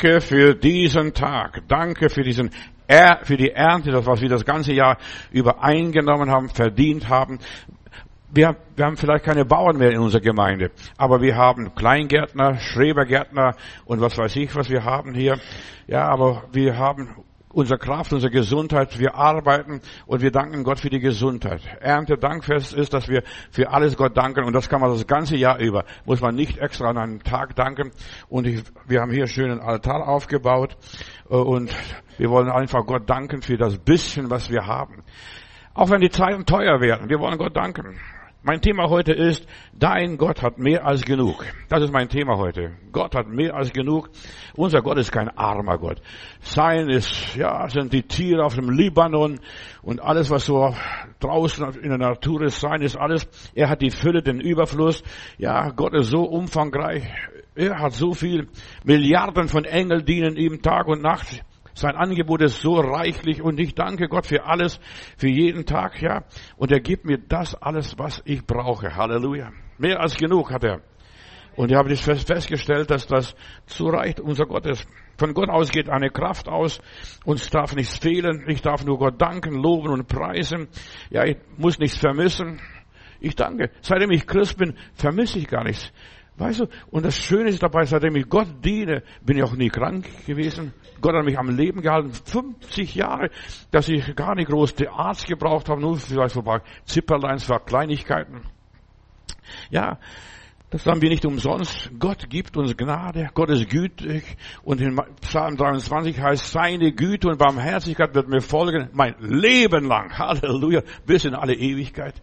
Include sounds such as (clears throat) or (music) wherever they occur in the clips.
Danke für diesen Tag. Danke für diesen er, für die Ernte, das was wir das ganze Jahr über eingenommen haben, verdient haben. Wir, wir haben vielleicht keine Bauern mehr in unserer Gemeinde, aber wir haben Kleingärtner, Schrebergärtner und was weiß ich, was wir haben hier. Ja, aber wir haben unsere Kraft, unsere Gesundheit. Wir arbeiten und wir danken Gott für die Gesundheit. Erntedankfest ist, dass wir für alles Gott danken und das kann man das ganze Jahr über. Muss man nicht extra an einem Tag danken. Und ich, wir haben hier einen schönen Altar aufgebaut äh, und wir wollen einfach Gott danken für das bisschen, was wir haben. Auch wenn die Zeiten teuer werden, wir wollen Gott danken. Mein Thema heute ist, dein Gott hat mehr als genug. Das ist mein Thema heute. Gott hat mehr als genug. Unser Gott ist kein armer Gott. Sein ist, ja, sind die Tiere auf dem Libanon und alles, was so draußen in der Natur ist, sein ist alles. Er hat die Fülle, den Überfluss. Ja, Gott ist so umfangreich. Er hat so viel. Milliarden von Engeln dienen ihm Tag und Nacht. Sein Angebot ist so reichlich und ich danke Gott für alles, für jeden Tag, ja. Und er gibt mir das alles, was ich brauche. Halleluja. Mehr als genug hat er. Und ich habe festgestellt, dass das zu reicht, unser Gott ist. Von Gott aus geht eine Kraft aus. Uns darf nichts fehlen. Ich darf nur Gott danken, loben und preisen. Ja, ich muss nichts vermissen. Ich danke. Seitdem ich Christ bin, vermisse ich gar nichts. Weißt du, und das Schöne ist dabei, seitdem ich Gott diene, bin ich auch nie krank gewesen. Gott hat mich am Leben gehalten. 50 Jahre, dass ich gar nicht groß den Arzt gebraucht habe, nur vielleicht so ein paar Zipperleins, für Kleinigkeiten. Ja, das haben wir nicht umsonst. Gott gibt uns Gnade. Gott ist gütig. Und in Psalm 23 heißt, seine Güte und Barmherzigkeit wird mir folgen mein Leben lang. Halleluja. Bis in alle Ewigkeit.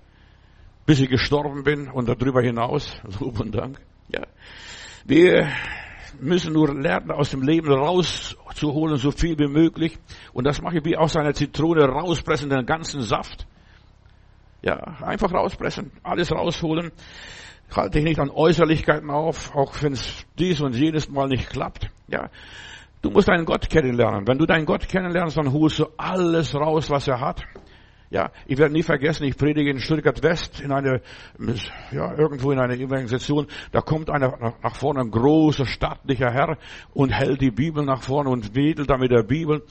Bis ich gestorben bin und darüber hinaus. Lob und Dank. Ja. Wir müssen nur lernen, aus dem Leben rauszuholen, so viel wie möglich. Und das mache ich wie aus einer Zitrone rauspressen, den ganzen Saft. Ja, einfach rauspressen, alles rausholen. Halte dich nicht an Äußerlichkeiten auf, auch wenn es dies und jedes Mal nicht klappt. Ja, du musst deinen Gott kennenlernen. Wenn du deinen Gott kennenlernst, dann holst du alles raus, was er hat. Ja, ich werde nie vergessen, ich predige in Stuttgart West in eine, ja, irgendwo in einer Evangelisation. Da kommt einer nach vorne, ein großer, stattlicher Herr und hält die Bibel nach vorne und wedelt da mit der Bibel.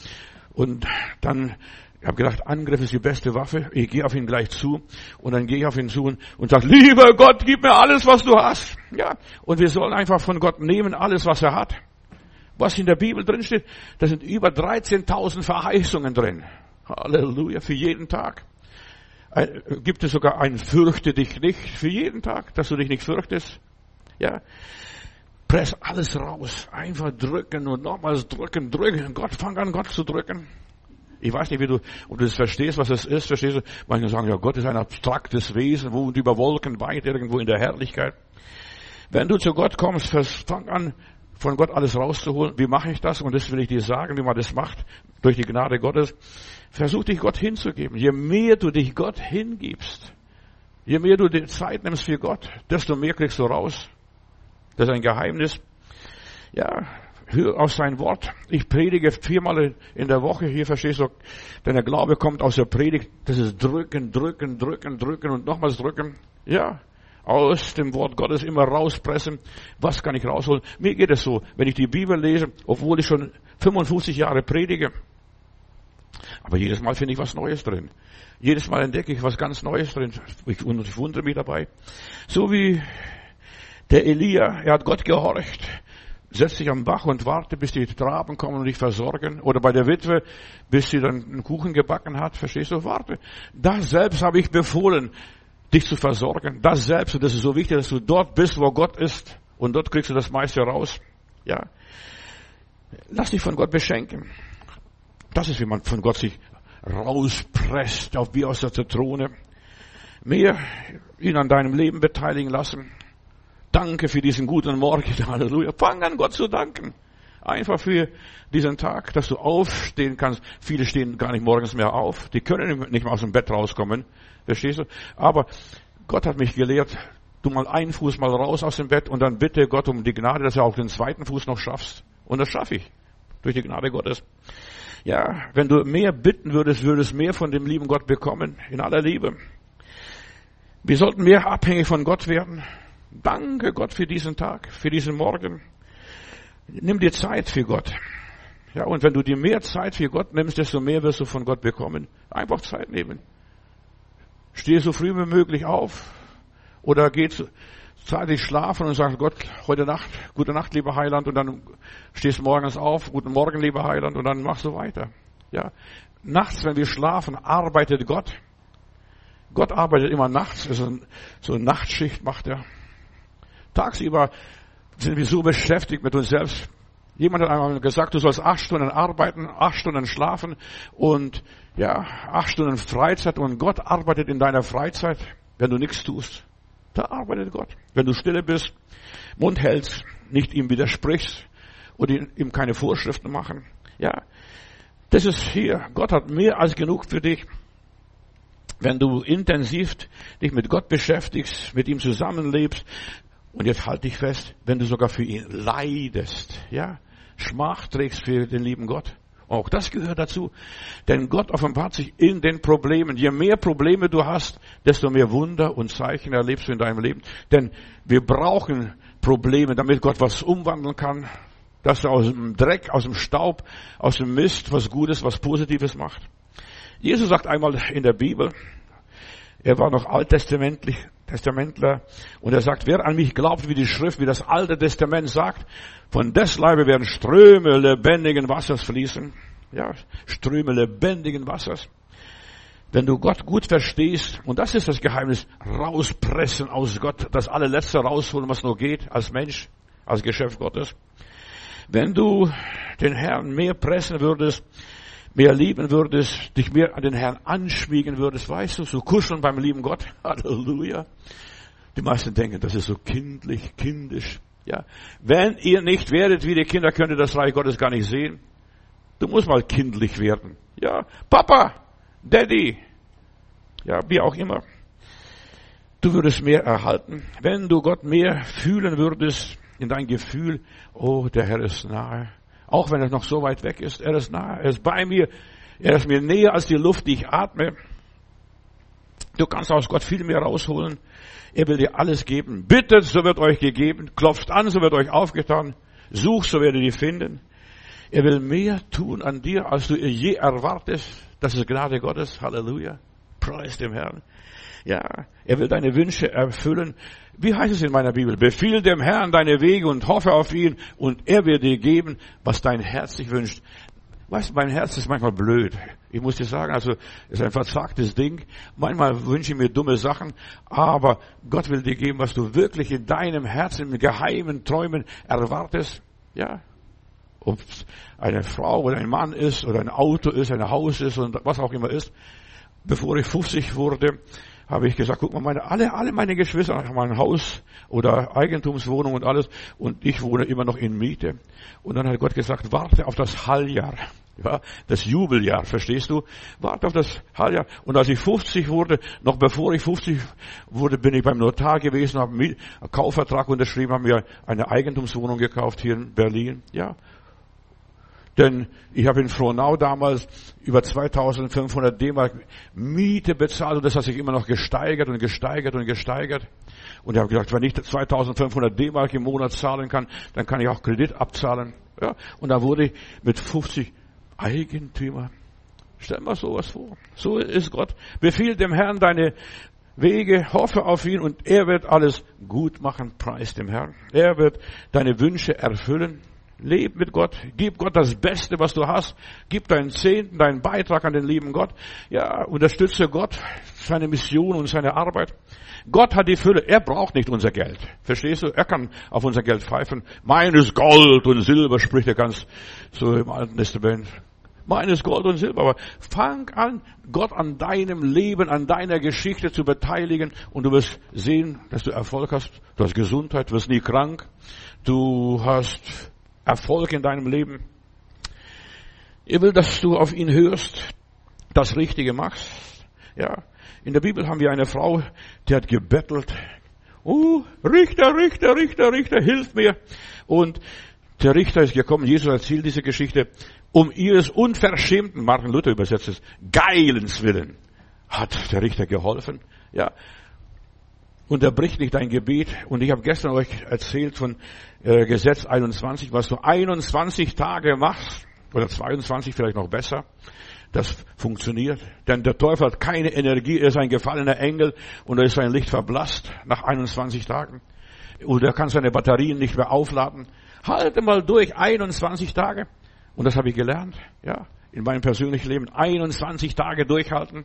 Und dann, ich habe gedacht, Angriff ist die beste Waffe. Ich gehe auf ihn gleich zu und dann gehe ich auf ihn zu und, und sage, lieber Gott, gib mir alles, was du hast. Ja, und wir sollen einfach von Gott nehmen, alles, was er hat. Was in der Bibel drin steht, da sind über 13.000 Verheißungen drin. Halleluja, für jeden Tag. Gibt es sogar ein Fürchte dich nicht für jeden Tag, dass du dich nicht fürchtest? Ja. Press alles raus. Einfach drücken und nochmals drücken, drücken. Gott, fang an, Gott zu drücken. Ich weiß nicht, wie du, ob du das verstehst, was es ist, verstehst du? Manche sagen, ja, Gott ist ein abstraktes Wesen, wo und über Wolken weit, irgendwo in der Herrlichkeit. Wenn du zu Gott kommst, fang an, von Gott alles rauszuholen. Wie mache ich das? Und das will ich dir sagen, wie man das macht, durch die Gnade Gottes. Versuch dich Gott hinzugeben. Je mehr du dich Gott hingibst, je mehr du die Zeit nimmst für Gott, desto mehr kriegst du raus. Das ist ein Geheimnis. Ja, hör auf sein Wort. Ich predige viermal in der Woche. Hier verstehst du, denn der Glaube kommt aus der Predigt. Das ist drücken, drücken, drücken, drücken und nochmals drücken. Ja, aus dem Wort Gottes immer rauspressen. Was kann ich rausholen? Mir geht es so, wenn ich die Bibel lese, obwohl ich schon 55 Jahre predige, aber jedes Mal finde ich was Neues drin. Jedes Mal entdecke ich was ganz Neues drin. Und ich wundere mich dabei. So wie der Elia, er hat Gott gehorcht, setzt sich am Bach und wartet, bis die Traben kommen und dich versorgen. Oder bei der Witwe, bis sie dann einen Kuchen gebacken hat. Verstehst du? Warte. Das selbst habe ich befohlen, dich zu versorgen. Das selbst, und das ist so wichtig, dass du dort bist, wo Gott ist. Und dort kriegst du das meiste raus. Ja. Lass dich von Gott beschenken. Das ist, wie man von Gott sich rauspresst, auf wie aus der Zitrone. Mehr ihn an deinem Leben beteiligen lassen. Danke für diesen guten Morgen. (laughs) Halleluja. Fang an, Gott zu danken. Einfach für diesen Tag, dass du aufstehen kannst. Viele stehen gar nicht morgens mehr auf. Die können nicht mehr aus dem Bett rauskommen. Verstehst du? Aber Gott hat mich gelehrt, du mal einen Fuß mal raus aus dem Bett und dann bitte Gott um die Gnade, dass du auch den zweiten Fuß noch schaffst. Und das schaffe ich. Durch die Gnade Gottes. Ja, wenn du mehr bitten würdest, würdest mehr von dem lieben Gott bekommen, in aller Liebe. Wir sollten mehr abhängig von Gott werden. Danke Gott für diesen Tag, für diesen Morgen. Nimm dir Zeit für Gott. Ja, und wenn du dir mehr Zeit für Gott nimmst, desto mehr wirst du von Gott bekommen. Einfach Zeit nehmen. Steh so früh wie möglich auf. Oder geh zeitig schlafen und sag Gott, heute Nacht, gute Nacht, lieber Heiland, und dann stehst morgens auf, guten Morgen, lieber Heiland, und dann machst du weiter. Ja. Nachts, wenn wir schlafen, arbeitet Gott. Gott arbeitet immer nachts, so eine Nachtschicht macht er. Tagsüber sind wir so beschäftigt mit uns selbst. Jemand hat einmal gesagt, du sollst acht Stunden arbeiten, acht Stunden schlafen und ja, acht Stunden Freizeit und Gott arbeitet in deiner Freizeit, wenn du nichts tust. Da arbeitet Gott. Wenn du stille bist, Mund hältst, nicht ihm widersprichst und ihm keine Vorschriften machen. Ja, das ist hier. Gott hat mehr als genug für dich. Wenn du intensiv dich mit Gott beschäftigst, mit ihm zusammenlebst, und jetzt halte dich fest, wenn du sogar für ihn leidest, ja, Schmach trägst für den lieben Gott. Auch das gehört dazu. Denn Gott offenbart sich in den Problemen. Je mehr Probleme du hast, desto mehr Wunder und Zeichen erlebst du in deinem Leben. Denn wir brauchen Probleme, damit Gott was umwandeln kann. Dass er aus dem Dreck, aus dem Staub, aus dem Mist was Gutes, was Positives macht. Jesus sagt einmal in der Bibel, er war noch alttestamentlich, Testamentler, und er sagt, wer an mich glaubt, wie die Schrift, wie das Alte Testament sagt, von des Leibe werden Ströme lebendigen Wassers fließen. Ja, Ströme lebendigen Wassers. Wenn du Gott gut verstehst, und das ist das Geheimnis, rauspressen aus Gott, das allerletzte rausholen, was nur geht, als Mensch, als Geschäft Gottes. Wenn du den Herrn mehr pressen würdest, mehr lieben würdest, dich mehr an den Herrn anschmiegen würdest, weißt du, so kuscheln beim lieben Gott. (laughs) Halleluja. Die meisten denken, das ist so kindlich, kindisch. Ja. Wenn ihr nicht werdet wie die Kinder, könnt ihr das Reich Gottes gar nicht sehen. Du musst mal kindlich werden. Ja. Papa, Daddy. Ja, wie auch immer. Du würdest mehr erhalten. Wenn du Gott mehr fühlen würdest in dein Gefühl, oh, der Herr ist nahe. Auch wenn er noch so weit weg ist, er ist nahe, er ist bei mir, er ist mir näher als die Luft, die ich atme. Du kannst aus Gott viel mehr rausholen. Er will dir alles geben. Bittet, so wird euch gegeben. Klopft an, so wird euch aufgetan. Sucht, so werdet ihr finden. Er will mehr tun an dir, als du je erwartest. Das ist Gnade Gottes. Halleluja. Preis dem Herrn. Ja, er will deine Wünsche erfüllen. Wie heißt es in meiner Bibel? Befiehl dem Herrn deine Wege und hoffe auf ihn und er wird dir geben, was dein Herz sich wünscht. Weißt du, mein Herz ist manchmal blöd. Ich muss dir sagen, also, ist ein verzagtes Ding. Manchmal wünsche ich mir dumme Sachen, aber Gott will dir geben, was du wirklich in deinem Herzen, in geheimen Träumen erwartest. Ja. Ob es eine Frau oder ein Mann ist oder ein Auto ist, ein Haus ist und was auch immer ist. Bevor ich 50 wurde, habe ich gesagt, guck mal, meine, alle, alle meine Geschwister haben ein Haus oder Eigentumswohnung und alles und ich wohne immer noch in Miete. Und dann hat Gott gesagt, warte auf das Halljahr. Ja, das Jubeljahr, verstehst du? Warte auf das Halljahr. Und als ich 50 wurde, noch bevor ich 50 wurde, bin ich beim Notar gewesen, habe einen Kaufvertrag unterschrieben, habe mir eine Eigentumswohnung gekauft hier in Berlin. Ja, denn ich habe in Frohnau damals über 2500 D-Mark Miete bezahlt und das hat sich immer noch gesteigert und gesteigert und gesteigert. Und ich habe gesagt, wenn ich 2500 D-Mark im Monat zahlen kann, dann kann ich auch Kredit abzahlen. Ja, und da wurde ich mit 50 Eigentümer. Stell mal sowas vor. So ist Gott. Befiehl dem Herrn deine Wege, hoffe auf ihn und er wird alles gut machen, preis dem Herrn. Er wird deine Wünsche erfüllen. Leb mit Gott. Gib Gott das Beste, was du hast. Gib deinen Zehnten, deinen Beitrag an den lieben Gott. Ja, unterstütze Gott, seine Mission und seine Arbeit. Gott hat die Fülle. Er braucht nicht unser Geld. Verstehst du? Er kann auf unser Geld pfeifen. Meines Gold und Silber, spricht er ganz so im Alten Testament. Meines Gold und Silber. Aber fang an, Gott an deinem Leben, an deiner Geschichte zu beteiligen und du wirst sehen, dass du Erfolg hast. Du hast Gesundheit, du wirst nie krank. Du hast Erfolg in deinem Leben. Er will, dass du auf ihn hörst, das Richtige machst. Ja. In der Bibel haben wir eine Frau, die hat gebettelt. Oh, Richter, Richter, Richter, Richter, hilf mir. Und der Richter ist gekommen, Jesus erzählt diese Geschichte, um ihres unverschämten, Martin Luther übersetzt es, Geilens willen, hat der Richter geholfen. Ja. Unterbricht nicht dein Gebet. Und ich habe gestern euch erzählt von äh, Gesetz 21, was du 21 Tage machst, oder 22 vielleicht noch besser. Das funktioniert. Denn der Teufel hat keine Energie, er ist ein gefallener Engel und er ist sein Licht verblasst nach 21 Tagen. Und er kann seine Batterien nicht mehr aufladen. Halte mal durch 21 Tage. Und das habe ich gelernt, ja, in meinem persönlichen Leben. 21 Tage durchhalten.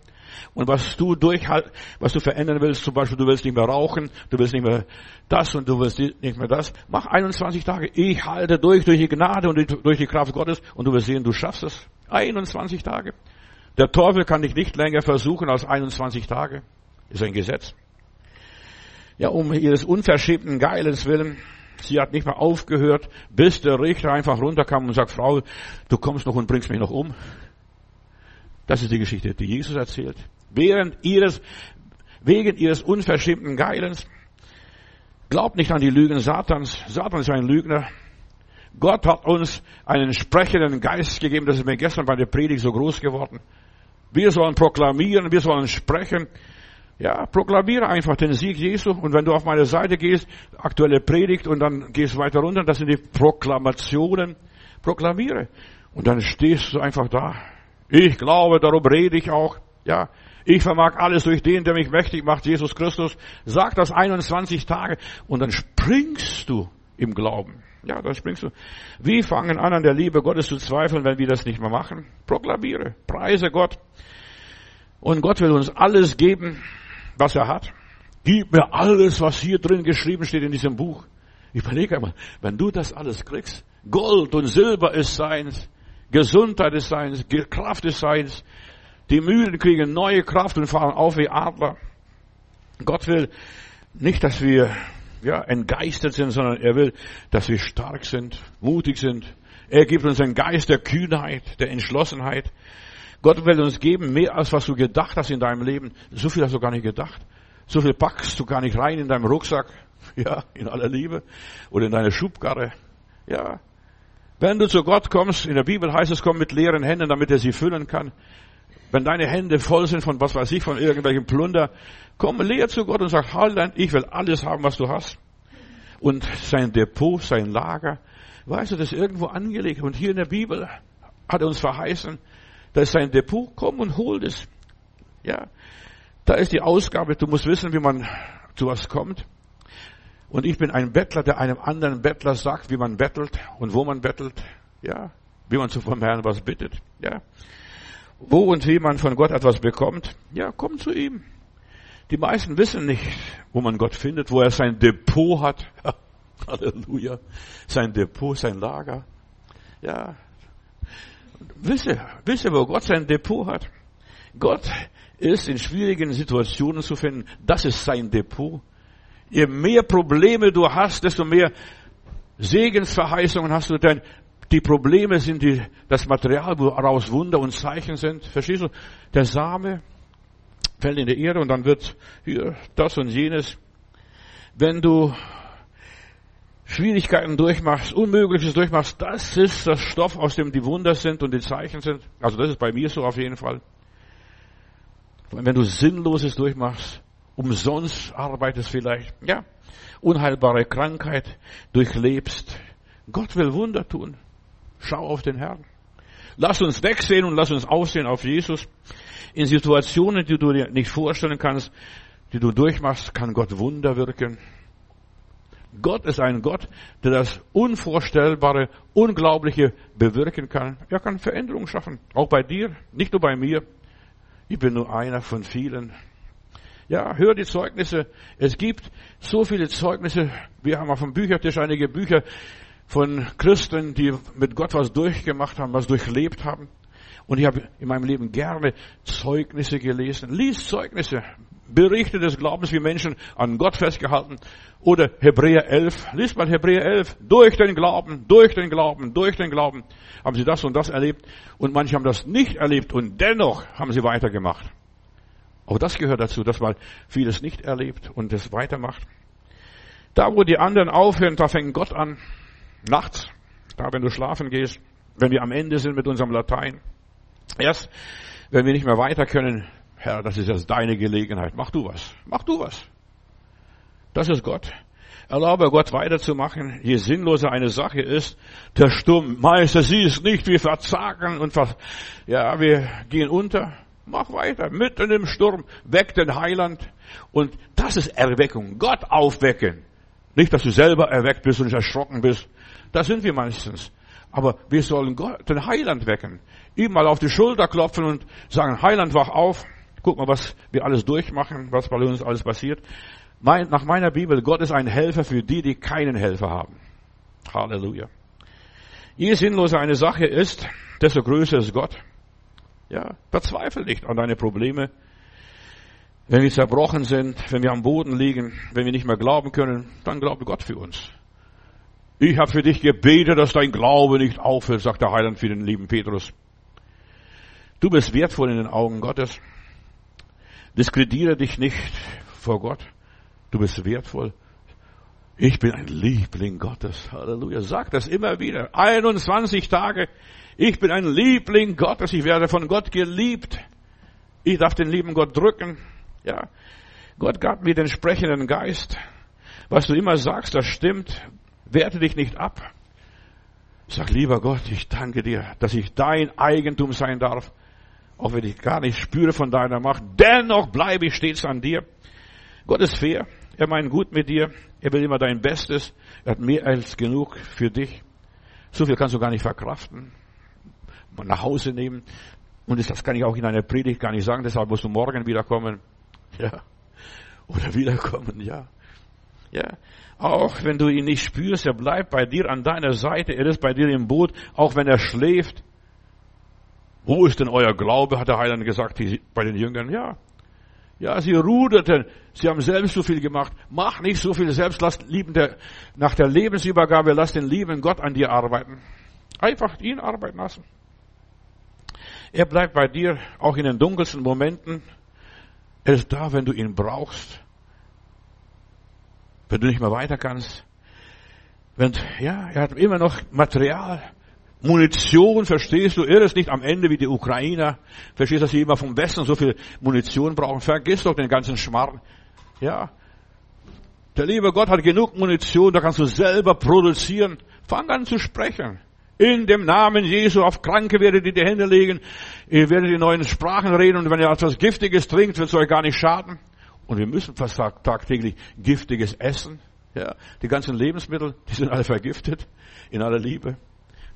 Und was du durchhalten, was du verändern willst, zum Beispiel, du willst nicht mehr rauchen, du willst nicht mehr das und du willst nicht mehr das. Mach 21 Tage. Ich halte durch, durch die Gnade und durch die Kraft Gottes und du wirst sehen, du schaffst es. 21 Tage. Der Teufel kann dich nicht länger versuchen als 21 Tage. Ist ein Gesetz. Ja, um ihres unverschämten Geilens willen Sie hat nicht mehr aufgehört, bis der Richter einfach runterkam und sagt, Frau, du kommst noch und bringst mich noch um. Das ist die Geschichte, die Jesus erzählt. Während ihres, wegen ihres unverschämten Geilens. Glaubt nicht an die Lügen Satans. Satan ist ein Lügner. Gott hat uns einen sprechenden Geist gegeben. Das ist mir gestern bei der Predigt so groß geworden. Wir sollen proklamieren, wir sollen sprechen. Ja, proklamiere einfach den Sieg Jesu. Und wenn du auf meine Seite gehst, aktuelle Predigt und dann gehst weiter runter, das sind die Proklamationen. Proklamiere. Und dann stehst du einfach da. Ich glaube, darum rede ich auch. Ja, ich vermag alles durch den, der mich mächtig macht, Jesus Christus. Sag das 21 Tage und dann springst du im Glauben. Ja, dann springst du. Wie fangen an, an der Liebe Gottes zu zweifeln, wenn wir das nicht mehr machen? Proklamiere, preise Gott. Und Gott will uns alles geben, was er hat. Gib mir alles, was hier drin geschrieben steht in diesem Buch. Ich überlege einmal, wenn du das alles kriegst, Gold und Silber ist seins, Gesundheit ist seins, Kraft ist seins, die Mühlen kriegen neue Kraft und fahren auf wie Adler. Gott will nicht, dass wir ja, entgeistert sind, sondern er will, dass wir stark sind, mutig sind. Er gibt uns einen Geist der Kühnheit, der Entschlossenheit. Gott will uns geben mehr als was du gedacht hast in deinem Leben. So viel hast du gar nicht gedacht. So viel packst du gar nicht rein in deinem Rucksack. (laughs) Ja, in aller Liebe. Oder in deine Schubkarre. Ja. Wenn du zu Gott kommst, in der Bibel heißt es, komm mit leeren Händen, damit er sie füllen kann. Wenn deine Hände voll sind von was weiß ich, von irgendwelchen Plunder, komm leer zu Gott und sag, halt, ich will alles haben, was du hast. Und sein Depot, sein Lager, weißt du, das ist irgendwo angelegt. Und hier in der Bibel hat er uns verheißen, da ist sein Depot, komm und hol es. Ja. Da ist die Ausgabe, du musst wissen, wie man zu was kommt. Und ich bin ein Bettler, der einem anderen Bettler sagt, wie man bettelt und wo man bettelt. Ja. Wie man vom Herrn was bittet. Ja. Wo und wie man von Gott etwas bekommt. Ja, komm zu ihm. Die meisten wissen nicht, wo man Gott findet, wo er sein Depot hat. (laughs) Halleluja. Sein Depot, sein Lager. Ja, Wisse, wisse, wo Gott sein Depot hat. Gott ist in schwierigen Situationen zu finden. Das ist sein Depot. Je mehr Probleme du hast, desto mehr Segensverheißungen hast du, denn die Probleme sind die, das Material, woraus Wunder und Zeichen sind. Verstehst du? Der Same fällt in die Erde und dann wird hier das und jenes. Wenn du Schwierigkeiten durchmachst, Unmögliches durchmachst, das ist das Stoff, aus dem die Wunder sind und die Zeichen sind. Also das ist bei mir so auf jeden Fall. Wenn du Sinnloses durchmachst, umsonst arbeitest vielleicht, ja, unheilbare Krankheit durchlebst. Gott will Wunder tun. Schau auf den Herrn. Lass uns wegsehen und lass uns aussehen auf Jesus. In Situationen, die du dir nicht vorstellen kannst, die du durchmachst, kann Gott Wunder wirken. Gott ist ein Gott, der das Unvorstellbare, Unglaubliche bewirken kann. Er kann Veränderungen schaffen. Auch bei dir, nicht nur bei mir. Ich bin nur einer von vielen. Ja, hör die Zeugnisse. Es gibt so viele Zeugnisse. Wir haben auf dem Büchertisch einige Bücher von Christen, die mit Gott was durchgemacht haben, was durchlebt haben. Und ich habe in meinem Leben gerne Zeugnisse gelesen. Lies Zeugnisse. Berichte des Glaubens, wie Menschen an Gott festgehalten. Oder Hebräer 11. Lies mal Hebräer 11. Durch den Glauben, durch den Glauben, durch den Glauben haben sie das und das erlebt. Und manche haben das nicht erlebt und dennoch haben sie weitergemacht. Auch das gehört dazu, dass man vieles nicht erlebt und es weitermacht. Da, wo die anderen aufhören, da fängt Gott an. Nachts, da, wenn du schlafen gehst, wenn wir am Ende sind mit unserem Latein. Erst, wenn wir nicht mehr weiter können, Herr, das ist jetzt deine Gelegenheit. Mach du was. Mach du was. Das ist Gott. Erlaube Gott weiterzumachen. Je sinnloser eine Sache ist, der Sturm, Meister, siehst nicht, wir verzagen und ver ja, wir gehen unter. Mach weiter, mitten im Sturm, weck den Heiland. Und das ist Erweckung. Gott aufwecken. Nicht, dass du selber erweckt bist und erschrocken bist. Das sind wir meistens. Aber wir sollen Gott, den Heiland wecken. Ihm mal auf die Schulter klopfen und sagen, Heiland, wach auf. Guck mal, was wir alles durchmachen, was bei uns alles passiert. Mein, nach meiner Bibel, Gott ist ein Helfer für die, die keinen Helfer haben. Halleluja. Je sinnloser eine Sache ist, desto größer ist Gott. Ja, verzweifle nicht an deine Probleme. Wenn wir zerbrochen sind, wenn wir am Boden liegen, wenn wir nicht mehr glauben können, dann glaube Gott für uns. Ich habe für dich gebetet, dass dein Glaube nicht aufhört, sagt der Heiland für den lieben Petrus. Du bist wertvoll in den Augen Gottes. Diskrediere dich nicht vor Gott. Du bist wertvoll. Ich bin ein Liebling Gottes. Halleluja. Sag das immer wieder. 21 Tage. Ich bin ein Liebling Gottes. Ich werde von Gott geliebt. Ich darf den lieben Gott drücken. Ja. Gott gab mir den sprechenden Geist. Was du immer sagst, das stimmt. Werte dich nicht ab. Sag, lieber Gott, ich danke dir, dass ich dein Eigentum sein darf. Auch wenn ich gar nicht spüre von deiner Macht. Dennoch bleibe ich stets an dir. Gott ist fair. Er meint gut mit dir. Er will immer dein Bestes. Er hat mehr als genug für dich. So viel kannst du gar nicht verkraften. Nach Hause nehmen. Und das kann ich auch in einer Predigt gar nicht sagen. Deshalb musst du morgen wiederkommen. (laughs) Ja. Oder wiederkommen, ja. Ja. Auch wenn du ihn nicht spürst, er bleibt bei dir an deiner Seite. Er ist bei dir im Boot. Auch wenn er schläft. Wo ist denn euer Glaube, hat der Heiland gesagt bei den Jüngern. Ja, ja, sie ruderten. Sie haben selbst so viel gemacht. Mach nicht so viel selbst. Lass liebende, nach der Lebensübergabe, lass den lieben Gott an dir arbeiten. Einfach ihn arbeiten lassen. Er bleibt bei dir, auch in den dunkelsten Momenten. Er ist da, wenn du ihn brauchst. Wenn du nicht mehr weiter kannst. Wenn, ja, er hat immer noch Material. Munition, verstehst du? Ist nicht am Ende wie die Ukrainer. Verstehst du, dass sie immer vom Westen so viel Munition brauchen? Vergiss doch den ganzen Schmarrn. Ja. Der liebe Gott hat genug Munition, da kannst du selber produzieren. Fang an zu sprechen. In dem Namen Jesu auf Kranke werdet ihr die Hände legen. Ihr werdet in neuen Sprachen reden und wenn ihr etwas Giftiges trinkt, wird es euch gar nicht schaden. Und wir müssen fast tagtäglich Giftiges essen. Ja, die ganzen Lebensmittel, die sind alle vergiftet in aller Liebe.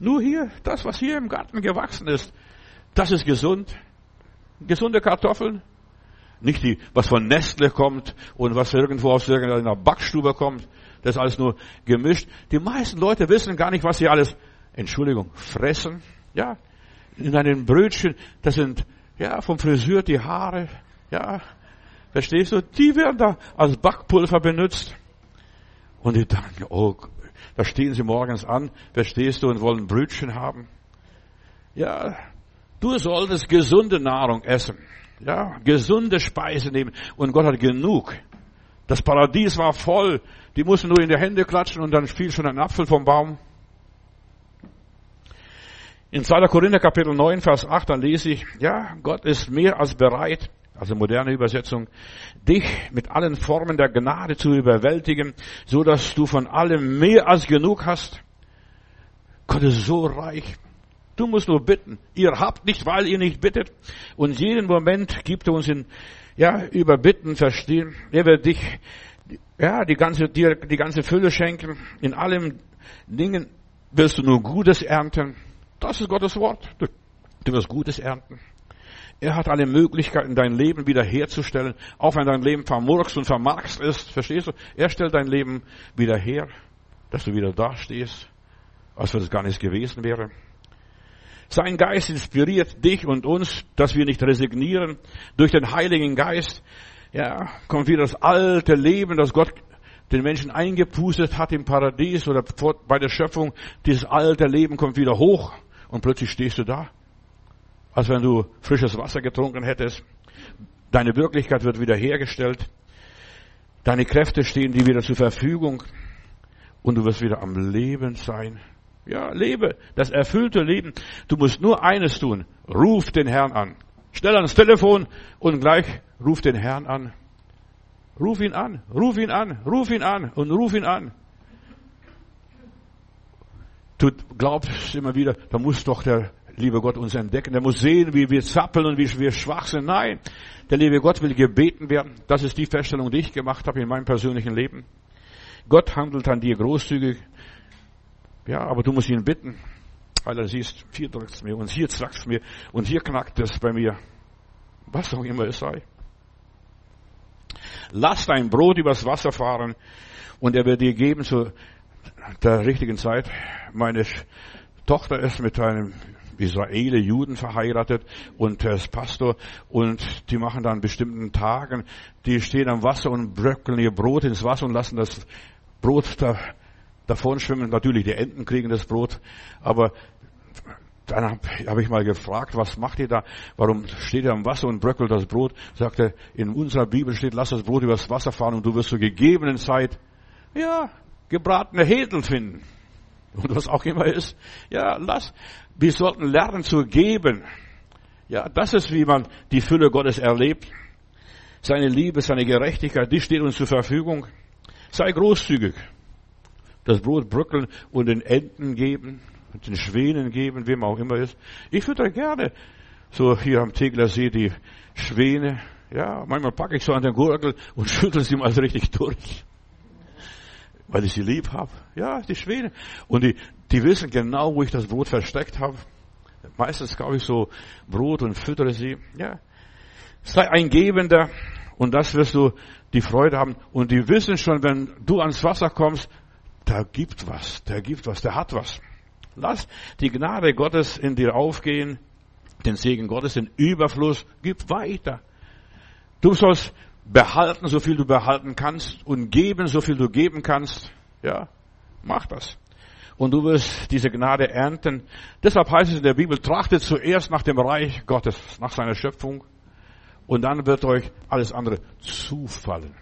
Nur hier, das, was hier im Garten gewachsen ist, das ist gesund. Gesunde Kartoffeln. Nicht die, was von Nestle kommt und was irgendwo aus irgendeiner Backstube kommt. Das ist alles nur gemischt. Die meisten Leute wissen gar nicht, was sie alles, Entschuldigung, fressen. Ja, in einem Brötchen, das sind, ja, vom Friseur die Haare. Ja, verstehst du? Die werden da als Backpulver benutzt. Und die denken, oh da stehen sie morgens an, verstehst du, und wollen Brötchen haben. Ja, du solltest gesunde Nahrung essen. Ja, gesunde Speise nehmen. Und Gott hat genug. Das Paradies war voll. Die mussten nur in die Hände klatschen und dann fiel schon ein Apfel vom Baum. In 2. Korinther Kapitel 9, Vers 8, dann lese ich, ja, Gott ist mehr als bereit, also moderne Übersetzung, dich mit allen Formen der Gnade zu überwältigen, so dass du von allem mehr als genug hast. Gott ist so reich. Du musst nur bitten. Ihr habt nicht, weil ihr nicht bittet. Und jeden Moment gibt er uns in, ja, über Bitten verstehen. Er wird dich, ja, die ganze, dir die ganze Fülle schenken. In allen Dingen wirst du nur Gutes ernten. Das ist Gottes Wort. Du, du wirst Gutes ernten. Er hat alle Möglichkeiten, dein Leben wiederherzustellen, auch wenn dein Leben vermurkst und vermarkst ist. Verstehst du? Er stellt dein Leben wieder her, dass du wieder dastehst, als wenn es gar nichts gewesen wäre. Sein Geist inspiriert dich und uns, dass wir nicht resignieren. Durch den Heiligen Geist, ja, kommt wieder das alte Leben, das Gott den Menschen eingepustet hat im Paradies oder bei der Schöpfung. Dieses alte Leben kommt wieder hoch und plötzlich stehst du da als wenn du frisches Wasser getrunken hättest. Deine Wirklichkeit wird wiederhergestellt. Deine Kräfte stehen dir wieder zur Verfügung und du wirst wieder am Leben sein. Ja, lebe das erfüllte Leben. Du musst nur eines tun. Ruf den Herrn an. Stell ans Telefon und gleich ruf den Herrn an. Ruf ihn an, ruf ihn an, ruf ihn an und ruf ihn an. Du glaubst immer wieder, da muss doch der liebe Gott uns entdecken. Der muss sehen, wie wir zappeln und wie wir schwach sind. Nein, der liebe Gott will gebeten werden. Das ist die Feststellung, die ich gemacht habe in meinem persönlichen Leben. Gott handelt an dir großzügig. Ja, aber du musst ihn bitten. Weil er siehst, hier drückt mir und hier zackt mir und hier knackt es bei mir. Was auch immer es sei. Lass dein Brot übers Wasser fahren und er wird dir geben zu der richtigen Zeit. Meine Tochter ist mit einem Israele, Juden verheiratet und er ist Pastor und die machen dann bestimmten Tagen, die stehen am Wasser und bröckeln ihr Brot ins Wasser und lassen das Brot da, davon schwimmen. Natürlich, die Enten kriegen das Brot, aber dann habe hab ich mal gefragt, was macht ihr da? Warum steht ihr am Wasser und bröckelt das Brot? Sagt er, in unserer Bibel steht, lass das Brot übers Wasser fahren und du wirst zur gegebenen Zeit, ja, gebratene Hedel finden. Und was auch immer ist. Ja, lass. Wir sollten lernen zu geben. Ja, das ist, wie man die Fülle Gottes erlebt. Seine Liebe, seine Gerechtigkeit, die steht uns zur Verfügung. Sei großzügig. Das Brot brückeln und den Enten geben, den Schwänen geben, wem auch immer ist. Ich fütter gerne so hier am Tegler See die Schwäne. Ja, manchmal packe ich so an den Gurgel und (laughs) schüttel sie mal richtig durch weil ich sie lieb habe. Ja, die Schwäne. Und die, die wissen genau, wo ich das Brot versteckt habe. Meistens kaufe ich so Brot und füttere sie. Ja. Sei ein Gebender und das wirst du die Freude haben. Und die wissen schon, wenn du ans Wasser kommst, der gibt was, der gibt was, der hat was. Lass die Gnade Gottes in dir aufgehen, den Segen Gottes in Überfluss, gib weiter. Du sollst behalten, so viel du behalten kannst und geben, so viel du geben kannst. Ja, mach das. Und du wirst diese Gnade ernten. Deshalb heißt es in der Bibel, trachtet zuerst nach dem Reich Gottes, nach seiner Schöpfung. Und dann wird euch alles andere zufallen.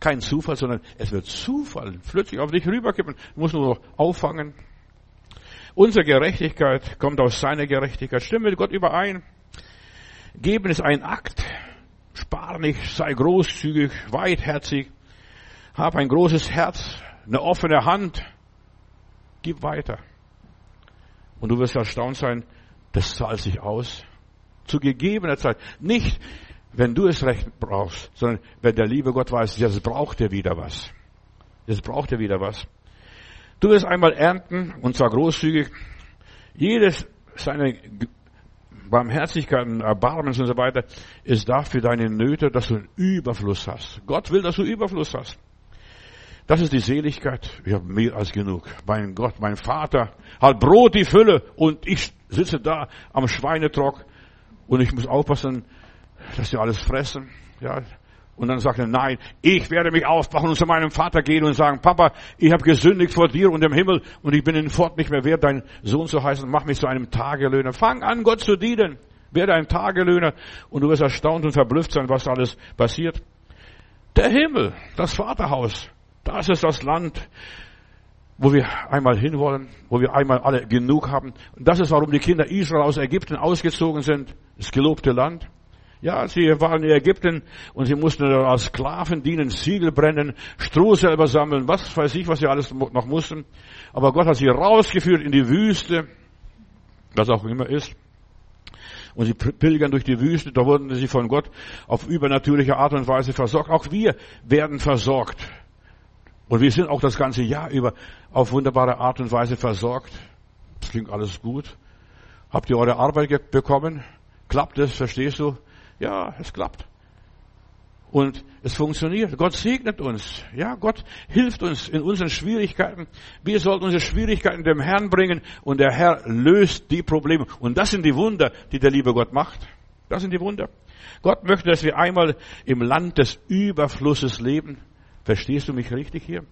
Kein Zufall, sondern es wird zufallen. Flüssig auf dich rüberkippen. Du musst nur noch auffangen. Unsere Gerechtigkeit kommt aus seiner Gerechtigkeit. Stimme mit Gott überein. Geben ist ein Akt Spar nicht, sei großzügig, weitherzig, hab ein großes Herz, eine offene Hand, gib weiter. Und du wirst erstaunt sein, das zahlt sich aus. Zu gegebener Zeit. Nicht, wenn du es recht brauchst, sondern wenn der liebe Gott weiß, jetzt braucht er wieder was. Jetzt braucht er wieder was. Du wirst einmal ernten, und zwar großzügig. Jedes seine Barmherzigkeit und Erbarmens und so weiter ist da für deine Nöte, dass du einen Überfluss hast. Gott will, dass du Überfluss hast. Das ist die Seligkeit. Ich habe mehr als genug. Mein Gott, mein Vater hat Brot die Fülle und ich sitze da am Schweinetrock und ich muss aufpassen, dass die alles fressen. Ja, und dann sagt er, nein, ich werde mich aufwachen und zu meinem Vater gehen und sagen, Papa, ich habe gesündigt vor dir und dem Himmel und ich bin in fort nicht mehr wert, dein Sohn zu heißen, mach mich zu einem Tagelöhner. Fang an, Gott zu dienen. Werde ein Tagelöhner und du wirst erstaunt und verblüfft sein, was alles passiert. Der Himmel, das Vaterhaus, das ist das Land, wo wir einmal hinwollen, wo wir einmal alle genug haben. Und das ist, warum die Kinder Israel aus Ägypten ausgezogen sind, das gelobte Land. Ja, sie waren in Ägypten und sie mussten als Sklaven dienen, Siegel brennen, Stroh selber sammeln, was weiß ich, was sie alles noch mussten. Aber Gott hat sie rausgeführt in die Wüste, was auch immer ist. Und sie pilgern durch die Wüste, da wurden sie von Gott auf übernatürliche Art und Weise versorgt. Auch wir werden versorgt. Und wir sind auch das ganze Jahr über auf wunderbare Art und Weise versorgt. Das klingt alles gut. Habt ihr eure Arbeit bekommen? Klappt es? Verstehst du? Ja, es klappt. Und es funktioniert. Gott segnet uns. Ja, Gott hilft uns in unseren Schwierigkeiten. Wir sollten unsere Schwierigkeiten dem Herrn bringen und der Herr löst die Probleme. Und das sind die Wunder, die der liebe Gott macht. Das sind die Wunder. Gott möchte, dass wir einmal im Land des Überflusses leben. Verstehst du mich richtig hier?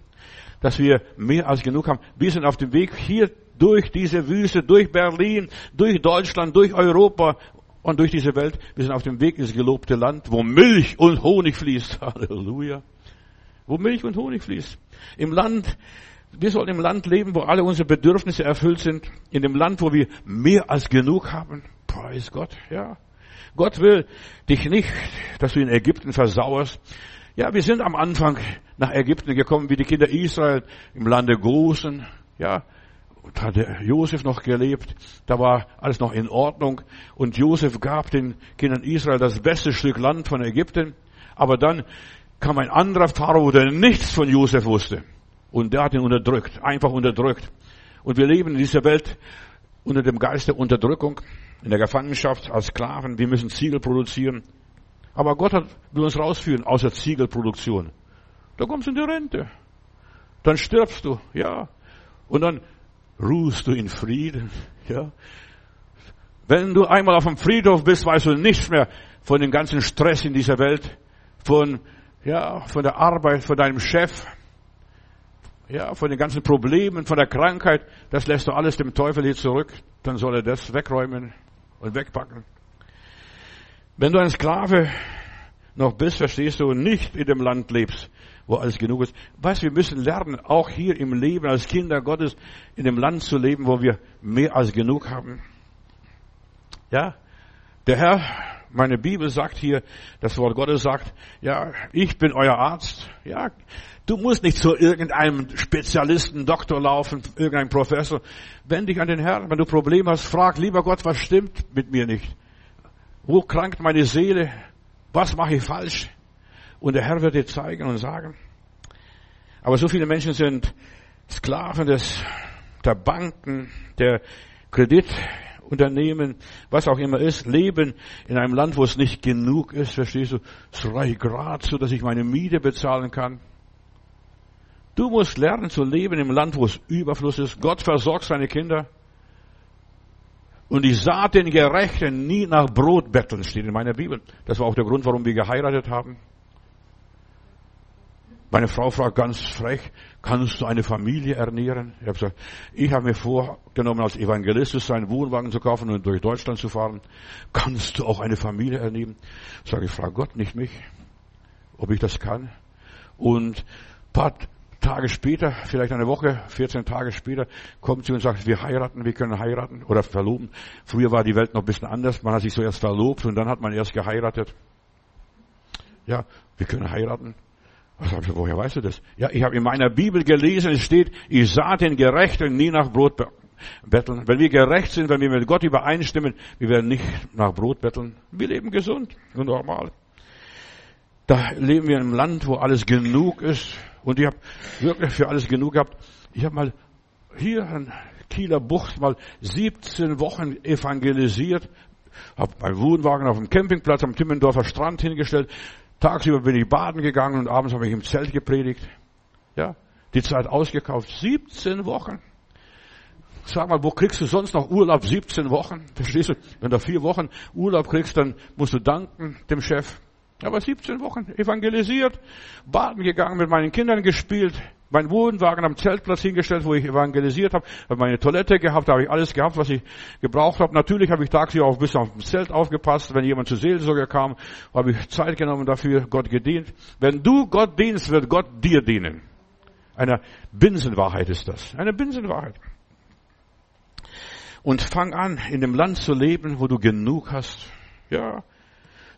Dass wir mehr als genug haben. Wir sind auf dem Weg hier durch diese Wüste, durch Berlin, durch Deutschland, durch Europa und durch diese Welt. Wir sind auf dem Weg ins gelobte Land, wo Milch und Honig fließt. (laughs) Halleluja. Wo Milch und Honig fließt. Im Land, wir sollen im Land leben, wo alle unsere Bedürfnisse erfüllt sind. In dem Land, wo wir mehr als genug haben. Preis Gott, ja. Gott will dich nicht, dass du in Ägypten versauerst. Ja, wir sind am Anfang nach Ägypten gekommen, wie die Kinder Israel im Lande Gosen. Ja, da hat Josef noch gelebt. Da war alles noch in Ordnung. Und Josef gab den Kindern Israel das beste Stück Land von Ägypten. Aber dann kam ein anderer Pharao, der nichts von Josef wusste. Und der hat ihn unterdrückt, einfach unterdrückt. Und wir leben in dieser Welt unter dem Geist der Unterdrückung, in der Gefangenschaft als Sklaven. Wir müssen Ziegel produzieren. Aber Gott hat, will uns rausführen aus der Ziegelproduktion. Da kommst du in die Rente. Dann stirbst du, ja. Und dann ruhst du in Frieden, ja. Wenn du einmal auf dem Friedhof bist, weißt du nichts mehr von dem ganzen Stress in dieser Welt, von, ja, von der Arbeit, von deinem Chef, ja, von den ganzen Problemen, von der Krankheit. Das lässt du alles dem Teufel hier zurück. Dann soll er das wegräumen und wegpacken. Wenn du ein Sklave noch bist, verstehst du, nicht in dem Land lebst, wo alles genug ist. Weißt, wir müssen lernen, auch hier im Leben als Kinder Gottes in dem Land zu leben, wo wir mehr als genug haben. Ja, der Herr, meine Bibel sagt hier, das Wort Gottes sagt, ja, ich bin euer Arzt. Ja, du musst nicht zu irgendeinem Spezialisten, Doktor laufen, irgendeinem Professor. Wend dich an den Herrn. Wenn du Probleme hast, frag, lieber Gott, was stimmt mit mir nicht? Wo krankt meine Seele? Was mache ich falsch? Und der Herr wird dir zeigen und sagen. Aber so viele Menschen sind Sklaven des, der Banken, der Kreditunternehmen, was auch immer ist, leben in einem Land, wo es nicht genug ist, verstehst du? Es reicht gerade so, dass ich meine Miete bezahlen kann. Du musst lernen zu leben im Land, wo es Überfluss ist. Gott versorgt seine Kinder. Und ich sah den Gerechten nie nach Brot betteln, steht in meiner Bibel. Das war auch der Grund, warum wir geheiratet haben. Meine Frau fragt ganz frech, kannst du eine Familie ernähren? Ich habe gesagt, ich habe mir vorgenommen, als Evangelist einen Wohnwagen zu kaufen und durch Deutschland zu fahren. Kannst du auch eine Familie ernähren? Sage ich, frage Gott, nicht mich, ob ich das kann. Und paar Tage später, vielleicht eine Woche, 14 Tage später, kommt sie und sagt, wir heiraten, wir können heiraten oder verloben. Früher war die Welt noch ein bisschen anders. Man hat sich zuerst verlobt und dann hat man erst geheiratet. Ja, wir können heiraten. Ich, woher weißt du das? Ja, ich habe in meiner Bibel gelesen, es steht, ich sah den Gerechten nie nach Brot betteln. Wenn wir gerecht sind, wenn wir mit Gott übereinstimmen, wir werden nicht nach Brot betteln. Wir leben gesund und normal. Da leben wir in einem Land, wo alles genug ist. Und ich habe wirklich für alles genug gehabt. Ich habe mal hier in Kieler Bucht mal 17 Wochen evangelisiert, habe meinen Wohnwagen auf dem Campingplatz am Timmendorfer Strand hingestellt. Tagsüber bin ich baden gegangen und abends habe ich im Zelt gepredigt. Ja, die Zeit ausgekauft. 17 Wochen. Sag mal, wo kriegst du sonst noch Urlaub? 17 Wochen. (laughs) Verstehst du? Wenn du vier Wochen Urlaub kriegst, dann musst du danken dem Chef. Aber 17 Wochen evangelisiert, baden gegangen, mit meinen Kindern gespielt, meinen Wohnwagen am Zeltplatz hingestellt, wo ich evangelisiert habe, habe meine Toilette gehabt, da habe ich alles gehabt, was ich gebraucht habe. Natürlich habe ich tagsüber auch bisschen auf dem Zelt aufgepasst. Wenn jemand zur Seelsorge kam, habe ich Zeit genommen dafür, Gott gedient. Wenn du Gott dienst, wird Gott dir dienen. Eine Binsenwahrheit ist das. Eine Binsenwahrheit. Und fang an, in dem Land zu leben, wo du genug hast. Ja,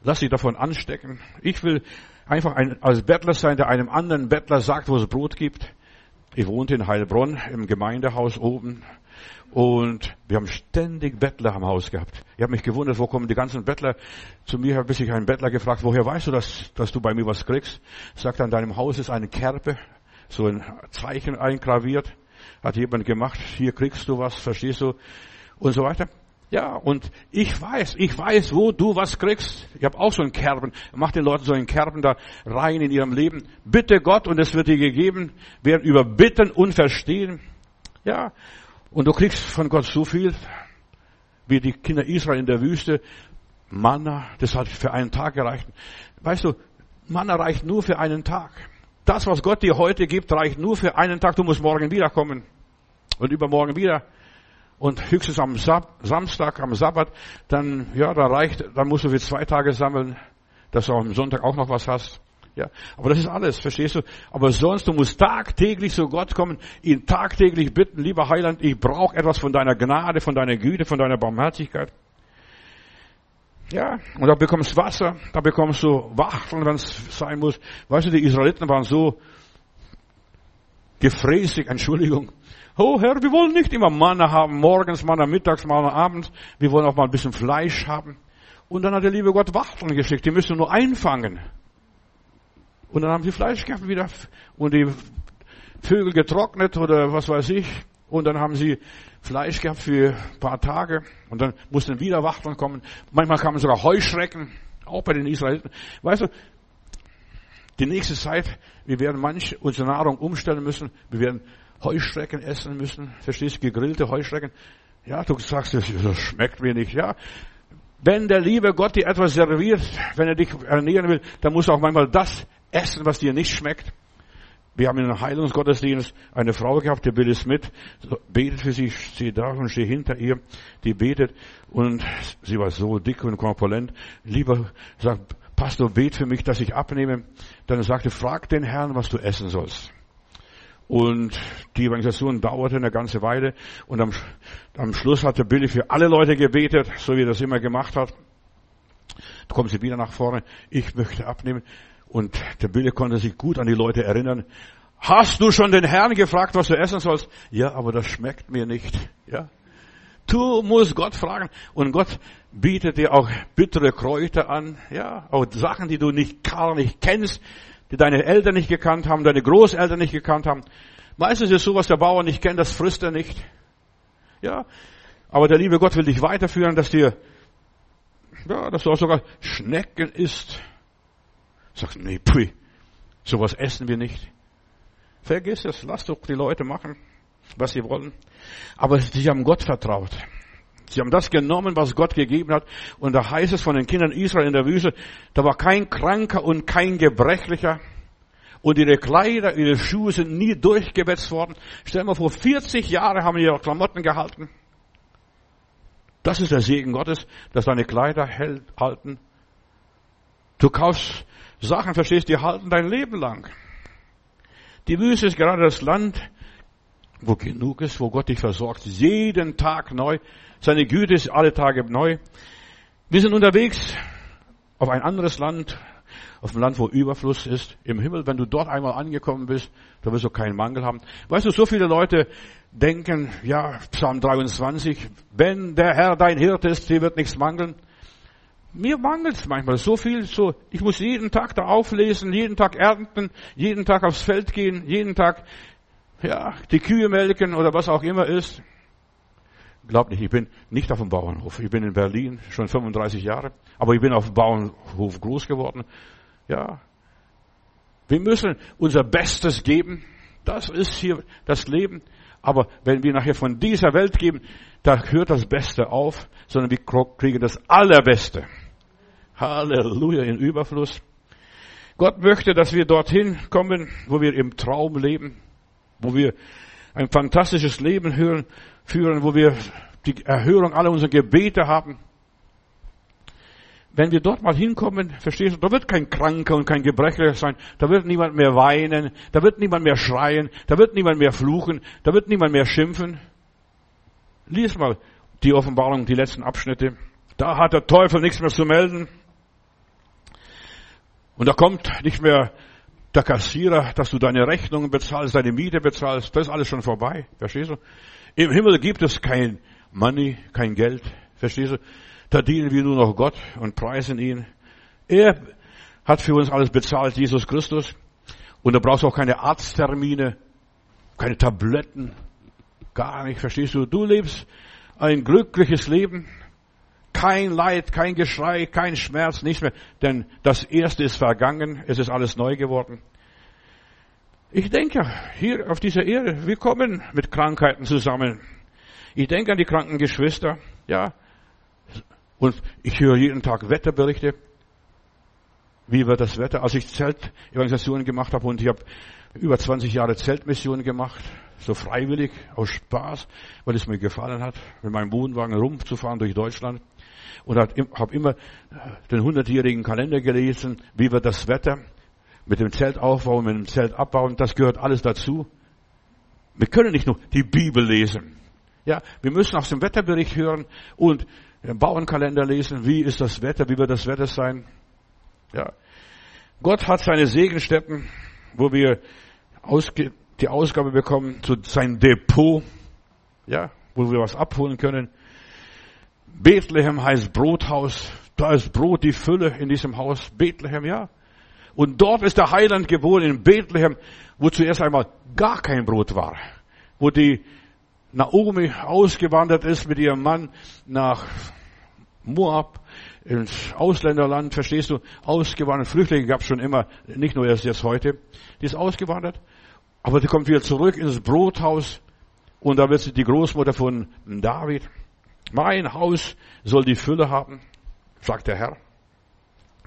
Lass dich davon anstecken. Ich will einfach ein, als Bettler sein, der einem anderen Bettler sagt, wo es Brot gibt. Ich wohnte in Heilbronn im Gemeindehaus oben und wir haben ständig Bettler am Haus gehabt. Ich habe mich gewundert, wo kommen die ganzen Bettler zu mir, bis ich einen Bettler gefragt, woher weißt du, dass, dass du bei mir was kriegst? Sagt, an deinem Haus ist eine Kerbe, so ein Zeichen eingraviert, hat jemand gemacht, hier kriegst du was, verstehst du? Und so weiter. Ja, und ich weiß, ich weiß, wo du was kriegst. Ich habe auch so einen Kerben. Mach den Leuten so einen Kerben da rein in ihrem Leben. Bitte Gott und es wird dir gegeben. werden über Bitten und Verstehen. Ja, und du kriegst von Gott so viel, wie die Kinder Israel in der Wüste. Manna, das hat für einen Tag gereicht. Weißt du, Manna reicht nur für einen Tag. Das, was Gott dir heute gibt, reicht nur für einen Tag. Du musst morgen wiederkommen. Und übermorgen wieder und höchstens am Samstag, am Sabbat, dann, ja, da reicht, dann musst du für zwei Tage sammeln, dass du am Sonntag auch noch was hast. Ja, aber das ist alles, verstehst du? Aber sonst, du musst tagtäglich zu Gott kommen, ihn tagtäglich bitten, lieber Heiland, ich brauche etwas von deiner Gnade, von deiner Güte, von deiner Barmherzigkeit. Ja, und da bekommst du Wasser, da bekommst du Wachteln, wenn es sein muss. Weißt du, die Israeliten waren so gefräßig, (laughs) Entschuldigung. Oh Herr, wir wollen nicht immer Manna haben, morgens Manna, mittags Manna, abends. Wir wollen auch mal ein bisschen Fleisch haben. Und dann hat der liebe Gott Wachteln geschickt, die müssen nur einfangen. Und dann haben sie Fleisch gehabt wieder und die Vögel getrocknet oder was weiß ich. Und dann haben sie Fleisch gehabt für ein paar Tage und dann mussten wieder Wachteln kommen. Manchmal kamen sogar Heuschrecken, auch bei den Israeliten. Weißt du, die nächste Zeit, wir werden manch unsere Nahrung umstellen müssen. Wir werden Heuschrecken essen müssen. Verstehst du? Gegrillte Heuschrecken. Ja, du sagst, das schmeckt mir nicht. Ja. Wenn der liebe Gott dir etwas serviert, wenn er dich ernähren will, dann muss auch manchmal das essen, was dir nicht schmeckt. Wir haben in einem Heilungsgottesdienst eine Frau gehabt, die Billy Smith, betet für sie, sie da und steht hinter ihr, die betet und sie war so dick und korpulent. Lieber, sagt, Pastor, bet für mich, dass ich abnehme. Dann sagte, frag den Herrn, was du essen sollst. Und die Evangelisation dauerte eine ganze Weile und am, am Schluss hatte Billy für alle Leute gebetet, so wie er das immer gemacht hat. Da kommt sie wieder nach vorne. Ich möchte abnehmen. Und der Billy konnte sich gut an die Leute erinnern. Hast du schon den Herrn gefragt, was du essen sollst? Ja, aber das schmeckt mir nicht. Ja. Du musst Gott fragen. Und Gott bietet dir auch bittere Kräuter an. Ja, auch Sachen, die du nicht gar nicht kennst, die deine Eltern nicht gekannt haben, deine Großeltern nicht gekannt haben. Meistens ist so, was der Bauer nicht kennt, das frisst er nicht. Ja. Aber der liebe Gott will dich weiterführen, dass dir, ja, dass du auch sogar Schnecken isst. Sagst, nee, pui, sowas essen wir nicht. Vergiss es, lass doch die Leute machen, was sie wollen. Aber sie haben Gott vertraut. Sie haben das genommen, was Gott gegeben hat. Und da heißt es von den Kindern Israel in der Wüste, da war kein Kranker und kein Gebrechlicher. Und ihre Kleider, ihre Schuhe sind nie durchgewetzt worden. Stell mal vor, 40 Jahre haben ihre Klamotten gehalten. Das ist der Segen Gottes, dass deine Kleider halten. Du kaufst Sachen, verstehst, die halten dein Leben lang. Die Wüste ist gerade das Land, wo genug ist, wo Gott dich versorgt. Jeden Tag neu. Seine Güte ist alle Tage neu. Wir sind unterwegs auf ein anderes Land, auf ein Land, wo Überfluss ist. Im Himmel, wenn du dort einmal angekommen bist, da wirst du keinen Mangel haben. Weißt du, so viele Leute denken, ja, Psalm 23, wenn der Herr dein Hirte ist, dir wird nichts mangeln. Mir mangelt es manchmal so viel, so, ich muss jeden Tag da auflesen, jeden Tag ernten, jeden Tag aufs Feld gehen, jeden Tag, ja, die Kühe melken oder was auch immer ist. Glaub nicht, ich bin nicht auf dem Bauernhof. Ich bin in Berlin schon 35 Jahre, aber ich bin auf dem Bauernhof groß geworden. Ja. Wir müssen unser Bestes geben. Das ist hier das Leben. Aber wenn wir nachher von dieser Welt geben, da hört das Beste auf, sondern wir kriegen das Allerbeste. Halleluja, in Überfluss. Gott möchte, dass wir dorthin kommen, wo wir im Traum leben, wo wir ein fantastisches Leben hören, führen, wo wir die Erhörung aller unserer Gebete haben. Wenn wir dort mal hinkommen, verstehst du, da wird kein Kranker und kein Gebrechlicher sein, da wird niemand mehr weinen, da wird niemand mehr schreien, da wird niemand mehr fluchen, da wird niemand mehr schimpfen. Lies mal die Offenbarung, die letzten Abschnitte. Da hat der Teufel nichts mehr zu melden. Und da kommt nicht mehr der Kassierer, dass du deine Rechnungen bezahlst, deine Miete bezahlst. Das ist alles schon vorbei. Verstehst du? Im Himmel gibt es kein Money, kein Geld. Verstehst du? Da dienen wir nur noch Gott und preisen ihn. Er hat für uns alles bezahlt, Jesus Christus. Und da brauchst du auch keine Arzttermine, keine Tabletten, gar nicht. Verstehst du? Du lebst ein glückliches Leben. Kein Leid, kein Geschrei, kein Schmerz, nichts mehr. Denn das Erste ist vergangen, es ist alles neu geworden. Ich denke, hier auf dieser Erde, wir kommen mit Krankheiten zusammen. Ich denke an die kranken Geschwister, ja. Und ich höre jeden Tag Wetterberichte. Wie wird das Wetter? Als ich Zeltevangelisation gemacht habe und ich habe über 20 Jahre Zeltmissionen gemacht, so freiwillig, aus Spaß, weil es mir gefallen hat, mit meinem Wohnwagen rumzufahren durch Deutschland und habe immer den hundertjährigen Kalender gelesen, wie wird das Wetter mit dem Zeltaufbau, mit dem Zelt abbauen, das gehört alles dazu. Wir können nicht nur die Bibel lesen. Ja, wir müssen aus dem Wetterbericht hören und im Bauernkalender lesen, wie ist das Wetter, wie wird das Wetter sein. Ja. Gott hat seine Segenstätten, wo wir die Ausgabe bekommen zu sein Depot, ja, wo wir was abholen können. Bethlehem heißt Brothaus. Da ist Brot, die Fülle in diesem Haus. Bethlehem, ja. Und dort ist der Heiland geboren in Bethlehem, wo zuerst einmal gar kein Brot war. Wo die Naomi ausgewandert ist mit ihrem Mann nach Moab, ins Ausländerland, verstehst du, ausgewandert. Flüchtlinge gab es schon immer, nicht nur erst jetzt heute. Die ist ausgewandert, aber die kommt wieder zurück ins Brothaus und da wird sie die Großmutter von David. Mein Haus soll die Fülle haben, sagt der Herr,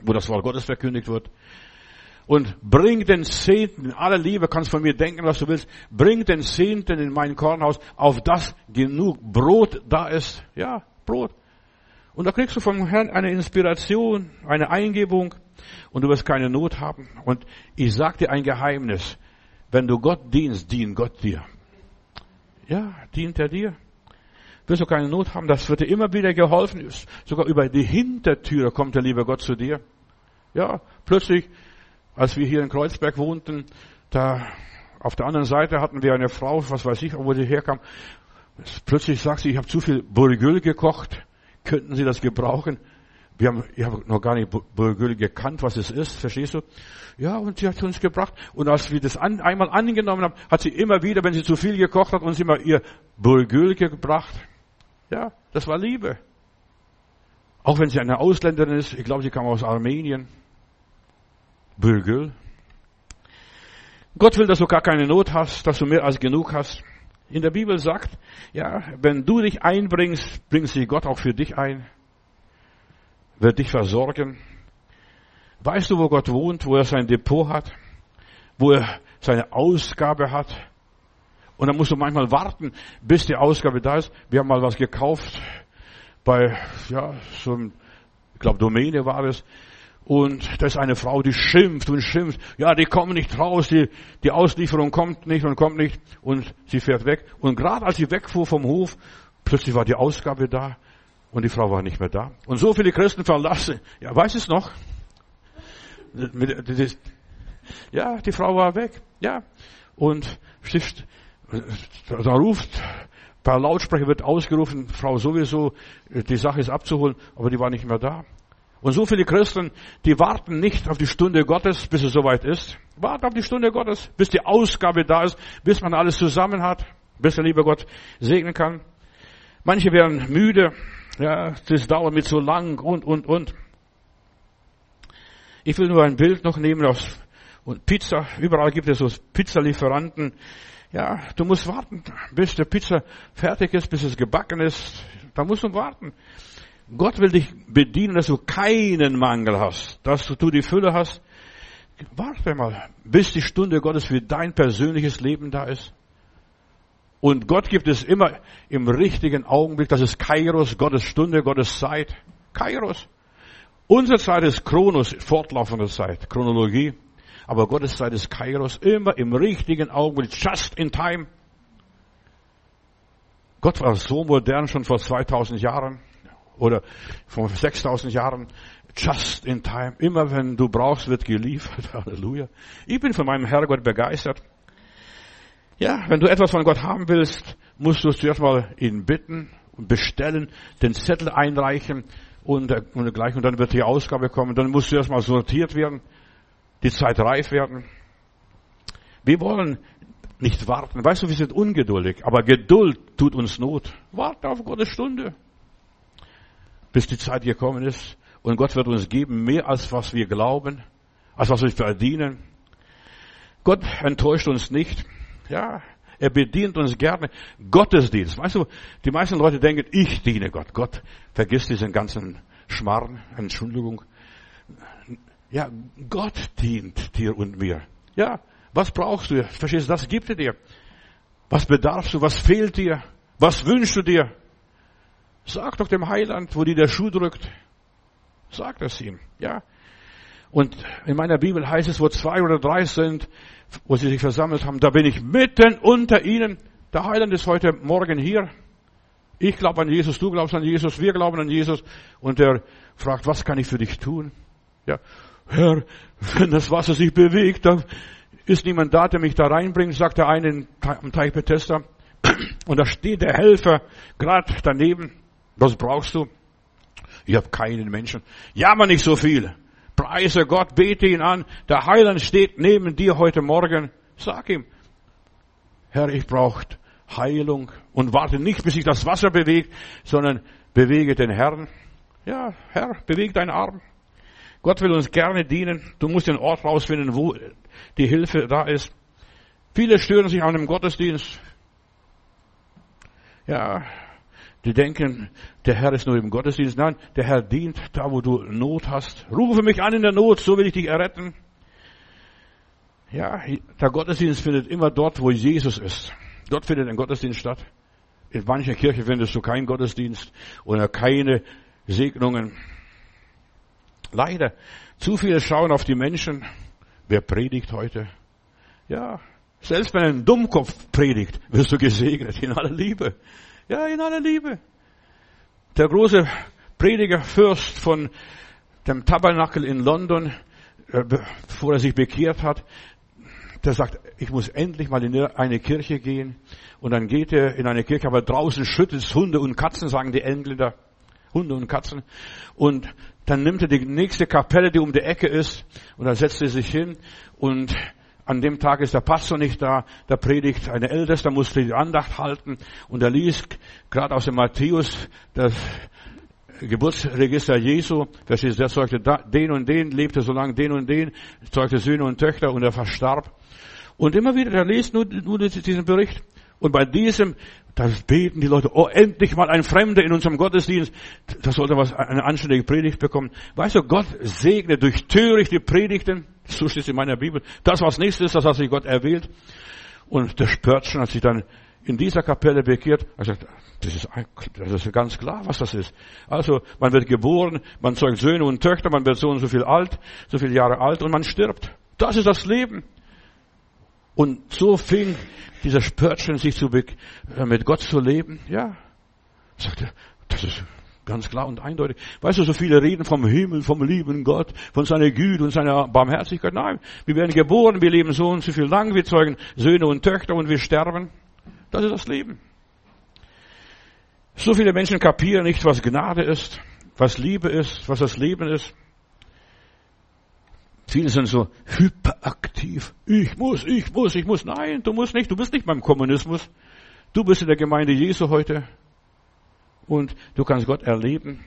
wo das Wort Gottes verkündigt wird. Und bring den Zehnten, in aller Liebe kannst von mir denken, was du willst, bring den Zehnten in mein Kornhaus, auf das genug Brot da ist. Ja, Brot. Und da kriegst du vom Herrn eine Inspiration, eine Eingebung und du wirst keine Not haben. Und ich sag dir ein Geheimnis. Wenn du Gott dienst, dient Gott dir. Ja, dient er dir. Wirst du keine Not haben, das wird dir immer wieder geholfen. Sogar über die Hintertüre kommt der liebe Gott zu dir. Ja, plötzlich als wir hier in Kreuzberg wohnten, da auf der anderen Seite hatten wir eine Frau, was weiß ich, wo sie herkam. Plötzlich sagt sie, ich habe zu viel Burgül gekocht. Könnten Sie das gebrauchen? Wir haben, ich habe noch gar nicht Burgül gekannt, was es ist, verstehst du? Ja, und sie hat uns gebracht. Und als wir das an, einmal angenommen haben, hat sie immer wieder, wenn sie zu viel gekocht hat, uns immer ihr Burgül gebracht. Ja, das war Liebe. Auch wenn sie eine Ausländerin ist, ich glaube, sie kam aus Armenien. Bürgel. Gott will, dass du gar keine Not hast, dass du mehr als genug hast. In der Bibel sagt, ja, wenn du dich einbringst, bringt sich Gott auch für dich ein, wird dich versorgen. Weißt du, wo Gott wohnt, wo er sein Depot hat, wo er seine Ausgabe hat? Und dann musst du manchmal warten, bis die Ausgabe da ist. Wir haben mal was gekauft bei, ja, so einem, ich glaube, Domäne war es. Und da ist eine Frau, die schimpft und schimpft. Ja, die kommen nicht raus, die, die Auslieferung kommt nicht und kommt nicht. Und sie fährt weg. Und gerade als sie wegfuhr vom Hof, plötzlich war die Ausgabe da und die Frau war nicht mehr da. Und so viele Christen verlassen. Ja, weiß es noch? Ja, die Frau war weg. Ja. Und da ruft, per Lautsprecher wird ausgerufen, Frau sowieso, die Sache ist abzuholen, aber die war nicht mehr da. Und so viele Christen, die warten nicht auf die Stunde Gottes, bis es soweit ist. Warten auf die Stunde Gottes, bis die Ausgabe da ist, bis man alles zusammen hat, bis der liebe Gott segnen kann. Manche werden müde, ja, das dauert mir zu lang und, und, und. Ich will nur ein Bild noch nehmen aus und Pizza. Überall gibt es so Pizzalieferanten. Ja, du musst warten, bis der Pizza fertig ist, bis es gebacken ist. Da musst du warten. Gott will dich bedienen, dass du keinen Mangel hast, dass du die Fülle hast. Warte mal, bis die Stunde Gottes für dein persönliches Leben da ist. Und Gott gibt es immer im richtigen Augenblick. Das ist Kairos, Gottes Stunde, Gottes Zeit. Kairos. Unsere Zeit ist Chronos, fortlaufende Zeit, Chronologie. Aber Gottes Zeit ist Kairos, immer im richtigen Augenblick, just in time. Gott war so modern schon vor 2000 Jahren oder vor 6000 Jahren, just in time. Immer wenn du brauchst, wird geliefert. (laughs) Halleluja. Ich bin von meinem Herrgott begeistert. Ja, wenn du etwas von Gott haben willst, musst du zuerst mal ihn bitten und bestellen, den Zettel einreichen und, und gleich, und dann wird die Ausgabe kommen. Dann musst du erstmal sortiert werden, die Zeit reif werden. Wir wollen nicht warten. Weißt du, wir sind ungeduldig, aber Geduld tut uns Not. Warte auf Gottes Stunde bis die Zeit gekommen ist. Und Gott wird uns geben mehr als was wir glauben, als was wir verdienen. Gott enttäuscht uns nicht. Ja, er bedient uns gerne. Gottesdienst. Weißt du, die meisten Leute denken, ich diene Gott. Gott vergisst diesen ganzen Schmarrn. Entschuldigung. Ja, Gott dient dir und mir. Ja, was brauchst du? Verstehst du, das gibt er dir. Was bedarfst du? Was fehlt dir? Was wünschst du dir? Sag doch dem Heiland, wo dir der Schuh drückt. Sag das ihm, ja. Und in meiner Bibel heißt es, wo zwei oder drei sind, wo sie sich versammelt haben, da bin ich mitten unter ihnen. Der Heiland ist heute Morgen hier. Ich glaube an Jesus, du glaubst an Jesus, wir glauben an Jesus. Und er fragt, was kann ich für dich tun? Ja, Herr, wenn das Wasser sich bewegt, dann ist niemand da, der mich da reinbringt, sagt der eine am Teich Bethesda. (clears throat) Und da steht der Helfer gerade daneben. Was brauchst du? Ich habe keinen Menschen. Jammer nicht so viel. Preise Gott, bete ihn an. Der Heiland steht neben dir heute Morgen. Sag ihm, Herr, ich brauche Heilung und warte nicht, bis sich das Wasser bewegt, sondern bewege den Herrn. Ja, Herr, bewege deinen Arm. Gott will uns gerne dienen. Du musst den Ort rausfinden, wo die Hilfe da ist. Viele stören sich an dem Gottesdienst. Ja, die denken, der Herr ist nur im Gottesdienst. Nein, der Herr dient da, wo du Not hast. Rufe mich an in der Not, so will ich dich erretten. Ja, der Gottesdienst findet immer dort, wo Jesus ist. Dort findet ein Gottesdienst statt. In mancher Kirche findest du keinen Gottesdienst oder keine Segnungen. Leider, zu viele schauen auf die Menschen. Wer predigt heute? Ja, selbst wenn ein Dummkopf predigt, wirst du gesegnet in aller Liebe. Ja, in aller Liebe. Der große Prediger Fürst von dem Tabernakel in London, äh, bevor er sich bekehrt hat, der sagt, ich muss endlich mal in eine Kirche gehen. Und dann geht er in eine Kirche, aber draußen schüttelt es Hunde und Katzen, sagen die Engländer. Hunde und Katzen. Und dann nimmt er die nächste Kapelle, die um die Ecke ist, und dann setzt er sich hin und an dem Tag ist der Pastor nicht da, da predigt eine Älteste, musste die Andacht halten und er liest gerade aus dem Matthäus das Geburtsregister Jesu, verstehst du, der zeugte den und den, lebte so lange den und den, zeugte Söhne und Töchter und er verstarb. Und immer wieder, er liest nur, nur diesen Bericht. Und bei diesem, da beten die Leute, oh, endlich mal ein Fremder in unserem Gottesdienst. Das sollte was, eine anständige Predigt bekommen. Weißt du, Gott segne durch törichte Predigten. So steht es in meiner Bibel. Das, was nächstes ist, das hat sich Gott erwählt. Und der Spörtchen hat sich dann in dieser Kapelle bekehrt. Er sagt, das ist, das ist ganz klar, was das ist. Also, man wird geboren, man zeugt Söhne und Töchter, man wird so und so viel alt, so viele Jahre alt und man stirbt. Das ist das Leben. Und so fing dieser Spörtchen sich zu, äh, mit Gott zu leben. Ja, sagte, das ist ganz klar und eindeutig. Weißt du, so viele reden vom Himmel, vom lieben Gott, von seiner Güte und seiner Barmherzigkeit. Nein, wir werden geboren, wir leben so und so viel lang, wir zeugen Söhne und Töchter und wir sterben. Das ist das Leben. So viele Menschen kapieren nicht, was Gnade ist, was Liebe ist, was das Leben ist. Viele sind so hyperaktiv. Ich muss, ich muss, ich muss. Nein, du musst nicht. Du bist nicht beim Kommunismus. Du bist in der Gemeinde Jesu heute. Und du kannst Gott erleben.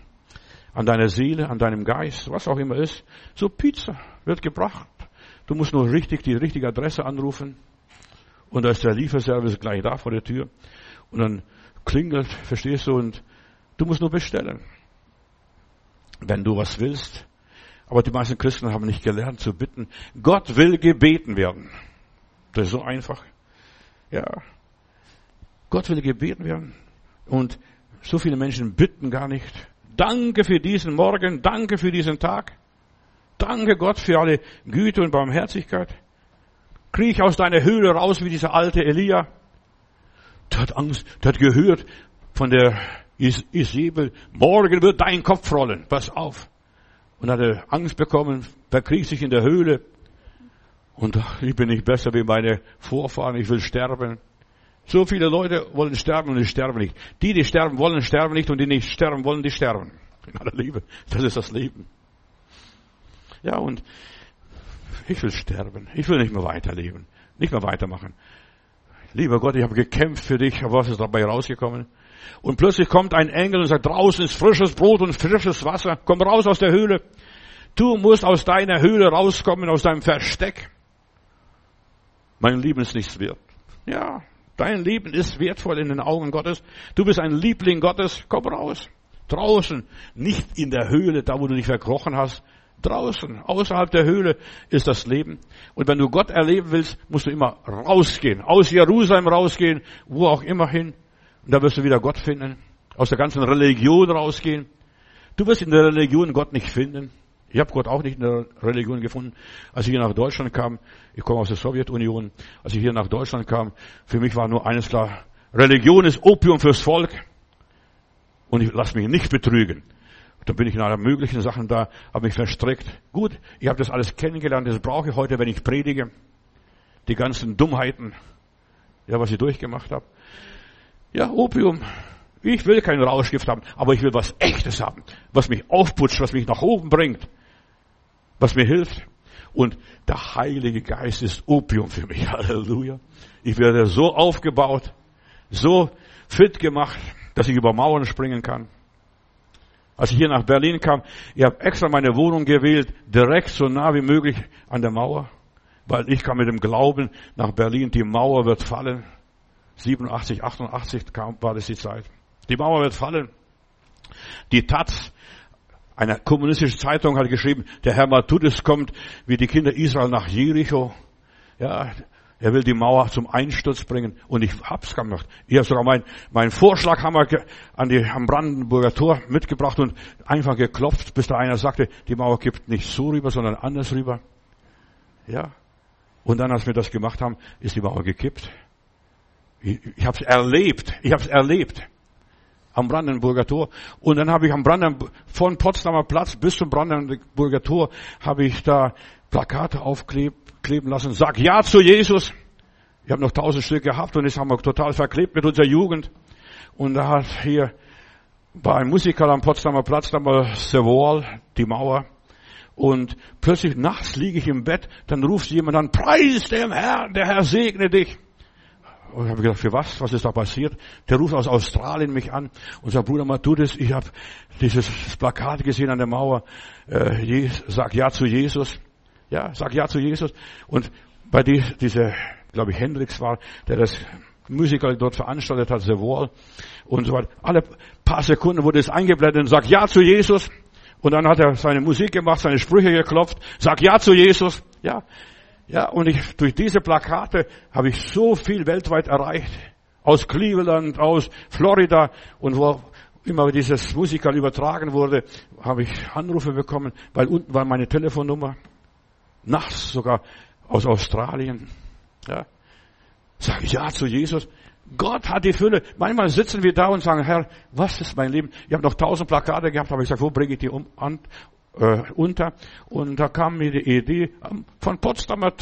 An deiner Seele, an deinem Geist, was auch immer ist. So Pizza wird gebracht. Du musst nur richtig die richtige Adresse anrufen. Und da ist der Lieferservice gleich da vor der Tür. Und dann klingelt, verstehst du, und du musst nur bestellen. Wenn du was willst, aber die meisten Christen haben nicht gelernt zu bitten. Gott will gebeten werden. Das ist so einfach. Ja. Gott will gebeten werden. Und so viele Menschen bitten gar nicht. Danke für diesen Morgen. Danke für diesen Tag. Danke Gott für alle Güte und Barmherzigkeit. Kriech aus deiner Höhle raus wie dieser alte Elia. Der hat Angst, der hat gehört von der Isabel, morgen wird dein Kopf rollen. Pass auf und hatte Angst bekommen, verkriegt sich in der Höhle. Und ich bin nicht besser wie meine Vorfahren, ich will sterben. So viele Leute wollen sterben und die sterben nicht. Die, die sterben wollen, sterben nicht und die nicht sterben wollen, die sterben. In aller Liebe. Das ist das Leben. Ja, und ich will sterben. Ich will nicht mehr weiterleben. Nicht mehr weitermachen. Lieber Gott, ich habe gekämpft für dich, aber was ist dabei rausgekommen? Und plötzlich kommt ein Engel und sagt, draußen ist frisches Brot und frisches Wasser. Komm raus aus der Höhle. Du musst aus deiner Höhle rauskommen, aus deinem Versteck. Mein Leben ist nichts wert. Ja, dein Leben ist wertvoll in den Augen Gottes. Du bist ein Liebling Gottes. Komm raus. Draußen, nicht in der Höhle, da wo du dich verkrochen hast. Draußen, außerhalb der Höhle ist das Leben. Und wenn du Gott erleben willst, musst du immer rausgehen. Aus Jerusalem rausgehen, wo auch immer hin. Und da wirst du wieder Gott finden. Aus der ganzen Religion rausgehen. Du wirst in der Religion Gott nicht finden. Ich habe Gott auch nicht in der Religion gefunden. Als ich hier nach Deutschland kam, ich komme aus der Sowjetunion, als ich hier nach Deutschland kam, für mich war nur eines klar, Religion ist Opium fürs Volk. Und ich lasse mich nicht betrügen. Da bin ich in aller möglichen Sachen da, habe mich verstrickt. Gut, ich habe das alles kennengelernt, das brauche ich heute, wenn ich predige. Die ganzen Dummheiten, ja, was ich durchgemacht habe. Ja, Opium. Ich will kein Rauschgift haben, aber ich will was Echtes haben, was mich aufputscht, was mich nach oben bringt, was mir hilft. Und der Heilige Geist ist Opium für mich. (laughs) Halleluja. Ich werde so aufgebaut, so fit gemacht, dass ich über Mauern springen kann. Als ich hier nach Berlin kam, ich habe extra meine Wohnung gewählt, direkt so nah wie möglich an der Mauer, weil ich kam mit dem Glauben nach Berlin, die Mauer wird fallen. 87, 88 kam, war das die Zeit. Die Mauer wird fallen. Die Taz, eine kommunistische Zeitung hat geschrieben, der Herr Matthäus kommt wie die Kinder Israel nach Jericho. Ja, er will die Mauer zum Einsturz bringen. Und ich hab's gemacht. Ich habe sogar mein, mein Vorschlaghammer an die, am Brandenburger Tor mitgebracht und einfach geklopft, bis da einer sagte, die Mauer kippt nicht so rüber, sondern anders rüber. Ja. Und dann, als wir das gemacht haben, ist die Mauer gekippt. Ich, ich habe es erlebt. Ich habe es erlebt am Brandenburger Tor. Und dann habe ich am Brandenburg, von Potsdamer Platz bis zum Brandenburger Tor, habe ich da Plakate aufkleben lassen. Sag Ja zu Jesus. Ich habe noch tausend Stück gehabt und das haben wir total verklebt mit unserer Jugend. Und da hat hier war ein Musiker am Potsdamer Platz, damals The Wall, die Mauer. Und plötzlich nachts liege ich im Bett, dann ruft jemand an, preis dem Herrn, der Herr segne dich. Und ich habe gedacht, für was? Was ist da passiert? Der ruft aus Australien mich an sagt, Bruder Matthäus, ich habe dieses Plakat gesehen an der Mauer, äh, sag Ja zu Jesus. Ja, sag Ja zu Jesus. Und bei die, dieser, glaube ich, Hendrix war, der das Musiker dort veranstaltet hat, The Wall und so weiter. Alle paar Sekunden wurde es eingeblendet und sag Ja zu Jesus. Und dann hat er seine Musik gemacht, seine Sprüche geklopft, sag Ja zu Jesus. Ja, ja, und ich, durch diese Plakate habe ich so viel weltweit erreicht. Aus Cleveland, aus Florida und wo immer dieses Musical übertragen wurde, habe ich Anrufe bekommen, weil unten war meine Telefonnummer. Nachts sogar aus Australien. Ja. Sag ich ja zu Jesus. Gott hat die Fülle. Manchmal sitzen wir da und sagen, Herr, was ist mein Leben? Ich habe noch tausend Plakate gehabt, aber ich sage, wo bringe ich die um, an, äh, unter. Und da kam mir die Idee, von Potsdamer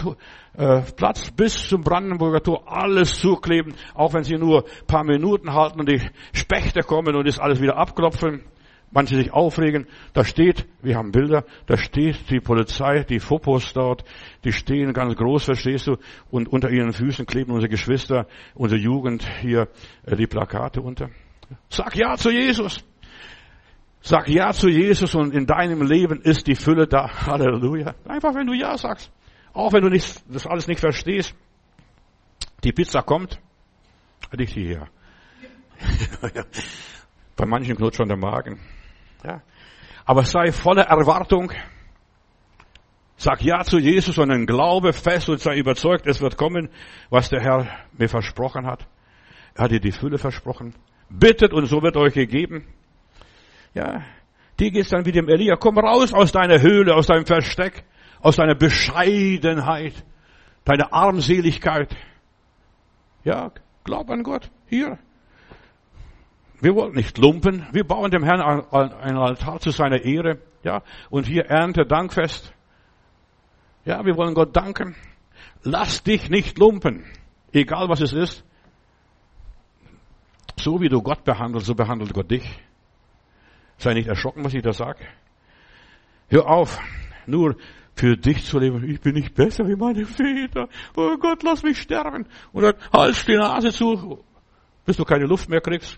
äh, Platz bis zum Brandenburger Tor alles zukleben, auch wenn sie nur paar Minuten halten und die Spechte kommen und das alles wieder abklopfen. Manche sich aufregen. Da steht, wir haben Bilder, da steht die Polizei, die Fopos dort, die stehen ganz groß, verstehst du, und unter ihren Füßen kleben unsere Geschwister, unsere Jugend hier äh, die Plakate unter. Sag ja zu Jesus. Sag Ja zu Jesus und in deinem Leben ist die Fülle da. Halleluja. Einfach wenn du Ja sagst. Auch wenn du nicht, das alles nicht verstehst. Die Pizza kommt. Nicht hierher. (laughs) Bei manchen knutscht schon der Magen. Ja. Aber sei voller Erwartung. Sag Ja zu Jesus und dann glaube fest und sei überzeugt, es wird kommen, was der Herr mir versprochen hat. Er hat dir die Fülle versprochen. Bittet und so wird euch gegeben. Ja, die geht's dann wie dem Elia. Komm raus aus deiner Höhle, aus deinem Versteck, aus deiner Bescheidenheit, deiner Armseligkeit. Ja, glaub an Gott. Hier. Wir wollen nicht lumpen. Wir bauen dem Herrn ein Altar zu seiner Ehre. Ja, und hier Ernte Dankfest. Ja, wir wollen Gott danken. Lass dich nicht lumpen. Egal was es ist. So wie du Gott behandelst, so behandelt Gott dich. Sei nicht erschrocken, was ich da sage. Hör auf, nur für dich zu leben. Ich bin nicht besser wie meine Väter. Oh Gott, lass mich sterben. Und dann halt die Nase zu, bis du keine Luft mehr kriegst.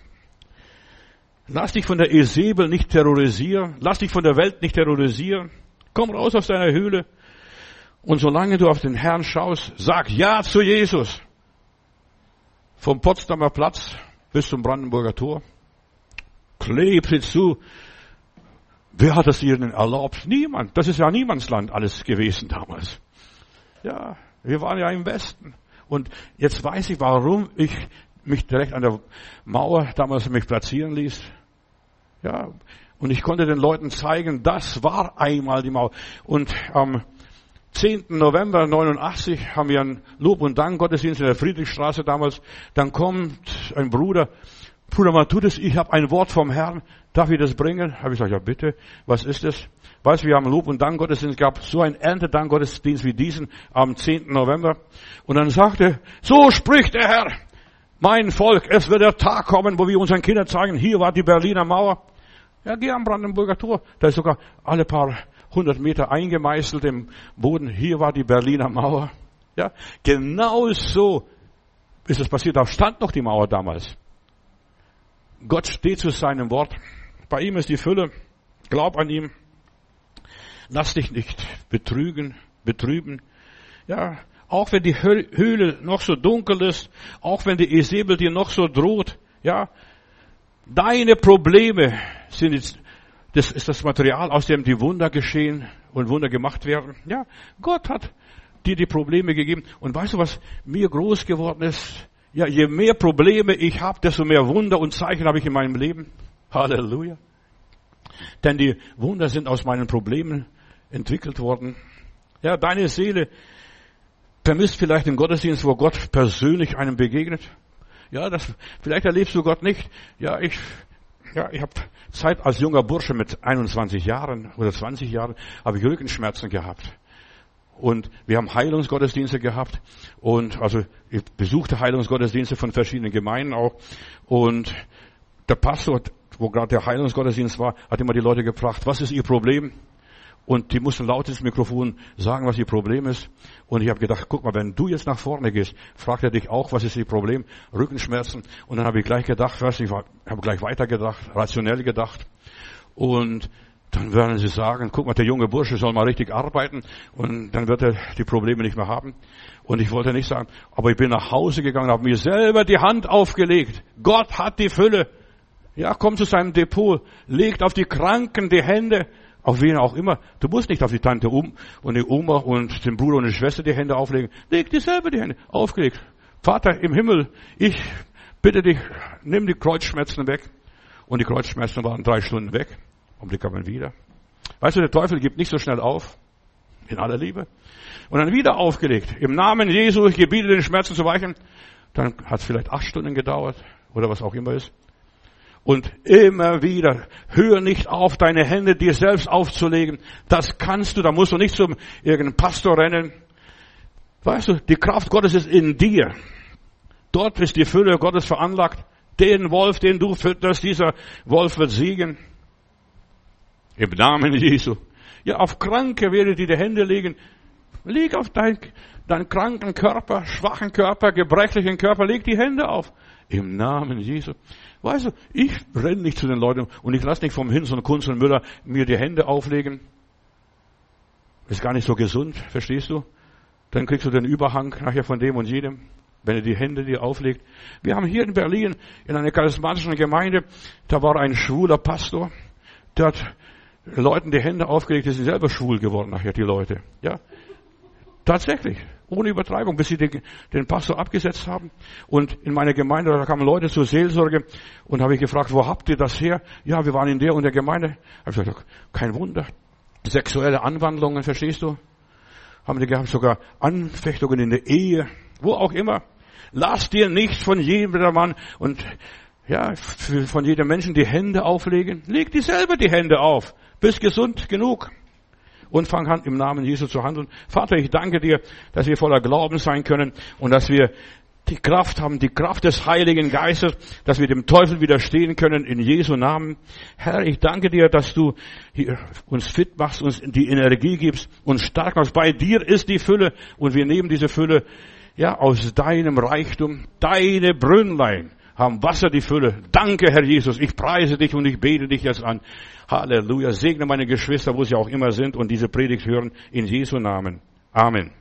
Lass dich von der Esebel nicht terrorisieren. Lass dich von der Welt nicht terrorisieren. Komm raus aus deiner Höhle. Und solange du auf den Herrn schaust, sag Ja zu Jesus. Vom Potsdamer Platz bis zum Brandenburger Tor klebt hinzu. Wer hat das ihnen erlaubt? Niemand. Das ist ja Niemandsland alles gewesen damals. Ja, wir waren ja im Westen. Und jetzt weiß ich, warum ich mich direkt an der Mauer damals mich platzieren ließ. Ja, und ich konnte den Leuten zeigen, das war einmal die Mauer. Und am 10. November 89 haben wir einen Lob- und Dank-Gottesdienst in der Friedrichstraße damals. Dann kommt ein Bruder Bruder Matthäus, ich habe ein Wort vom Herrn, darf ich das bringen? Habe ich gesagt, ja bitte, was ist das? Weißt du, wir haben Lob und Dank Gottesdienst gehabt, so ein Erntedank Gottesdienst wie diesen am 10. November. Und dann sagte, so spricht der Herr, mein Volk, es wird der Tag kommen, wo wir unseren Kindern zeigen, hier war die Berliner Mauer. Ja, geh am Brandenburger Tor, da ist sogar alle paar hundert Meter eingemeißelt im Boden, hier war die Berliner Mauer. Ja, genau so ist es passiert, da stand noch die Mauer damals. Gott steht zu seinem Wort. Bei ihm ist die Fülle. Glaub an ihm. Lass dich nicht betrügen, betrüben. Ja, auch wenn die Höhle noch so dunkel ist, auch wenn die Esebel dir noch so droht, ja, deine Probleme sind jetzt, das ist das Material, aus dem die Wunder geschehen und Wunder gemacht werden. Ja, Gott hat dir die Probleme gegeben. Und weißt du, was mir groß geworden ist? Ja, je mehr Probleme ich habe, desto mehr Wunder und Zeichen habe ich in meinem Leben. Halleluja. Denn die Wunder sind aus meinen Problemen entwickelt worden. Ja, deine Seele vermisst vielleicht den Gottesdienst, wo Gott persönlich einem begegnet. Ja, das, vielleicht erlebst du Gott nicht. Ja, ich, ja, ich habe Zeit als junger Bursche mit 21 Jahren oder 20 Jahren habe ich Rückenschmerzen gehabt. Und wir haben Heilungsgottesdienste gehabt und also ich besuchte Heilungsgottesdienste von verschiedenen Gemeinden auch und der Pastor, wo gerade der Heilungsgottesdienst war, hat immer die Leute gefragt, was ist ihr Problem? Und die mussten laut ins Mikrofon sagen, was ihr Problem ist. Und ich habe gedacht, guck mal, wenn du jetzt nach vorne gehst, fragt er dich auch, was ist ihr Problem? Rückenschmerzen. Und dann habe ich gleich gedacht, weißt, ich habe gleich weitergedacht, rationell gedacht. Und dann werden sie sagen, guck mal, der junge Bursche soll mal richtig arbeiten und dann wird er die Probleme nicht mehr haben. Und ich wollte nicht sagen, aber ich bin nach Hause gegangen, habe mir selber die Hand aufgelegt. Gott hat die Fülle. Ja, komm zu seinem Depot, legt auf die Kranken die Hände auf wen auch immer. Du musst nicht auf die Tante um und die Oma und den Bruder und die Schwester die Hände auflegen. Leg dir selber die Hände. Aufgelegt. Vater im Himmel, ich bitte dich, nimm die Kreuzschmerzen weg. Und die Kreuzschmerzen waren drei Stunden weg. Und die kamen wieder. Weißt du, der Teufel gibt nicht so schnell auf. In aller Liebe. Und dann wieder aufgelegt. Im Namen Jesu, ich gebiete den Schmerzen zu weichen. Dann hat es vielleicht acht Stunden gedauert. Oder was auch immer ist. Und immer wieder, hör nicht auf, deine Hände dir selbst aufzulegen. Das kannst du, da musst du nicht zum irgendeinen Pastor rennen. Weißt du, die Kraft Gottes ist in dir. Dort ist die Fülle Gottes veranlagt. Den Wolf, den du fütterst, dieser Wolf wird siegen. Im Namen Jesu. Ja, auf Kranke werdet ihr die Hände legen. Leg auf deinen, deinen kranken Körper, schwachen Körper, gebrechlichen Körper, leg die Hände auf. Im Namen Jesu. Weißt du, ich renne nicht zu den Leuten und ich lasse nicht vom Hinz und Kunz und Müller mir die Hände auflegen. Ist gar nicht so gesund, verstehst du? Dann kriegst du den Überhang nachher von dem und jedem, wenn er die Hände dir auflegt. Wir haben hier in Berlin in einer charismatischen Gemeinde, da war ein schwuler Pastor, der hat Leuten die Hände aufgelegt, die sind selber schwul geworden nachher, die Leute. Ja, tatsächlich. Ohne Übertreibung, bis sie den, den Pastor abgesetzt haben. Und in meiner Gemeinde, da kamen Leute zur Seelsorge und habe ich gefragt, wo habt ihr das her? Ja, wir waren in der und der Gemeinde. Habe ich gesagt, kein Wunder. Sexuelle Anwandlungen, verstehst du? Haben die gehabt, sogar Anfechtungen in der Ehe, wo auch immer. Lass dir nicht von jedem Mann und ja, von jedem Menschen die Hände auflegen. Leg dir selber die Hände auf. Bist gesund genug und fang an, im Namen Jesu zu handeln. Vater, ich danke dir, dass wir voller Glauben sein können und dass wir die Kraft haben, die Kraft des Heiligen Geistes, dass wir dem Teufel widerstehen können in Jesu Namen. Herr, ich danke dir, dass du uns fit machst, uns die Energie gibst, uns stark machst. Bei dir ist die Fülle und wir nehmen diese Fülle ja aus deinem Reichtum, deine Brünnlein haben Wasser die Fülle. Danke, Herr Jesus. Ich preise dich und ich bete dich jetzt an. Halleluja. Segne meine Geschwister, wo sie auch immer sind und diese Predigt hören. In Jesu Namen. Amen.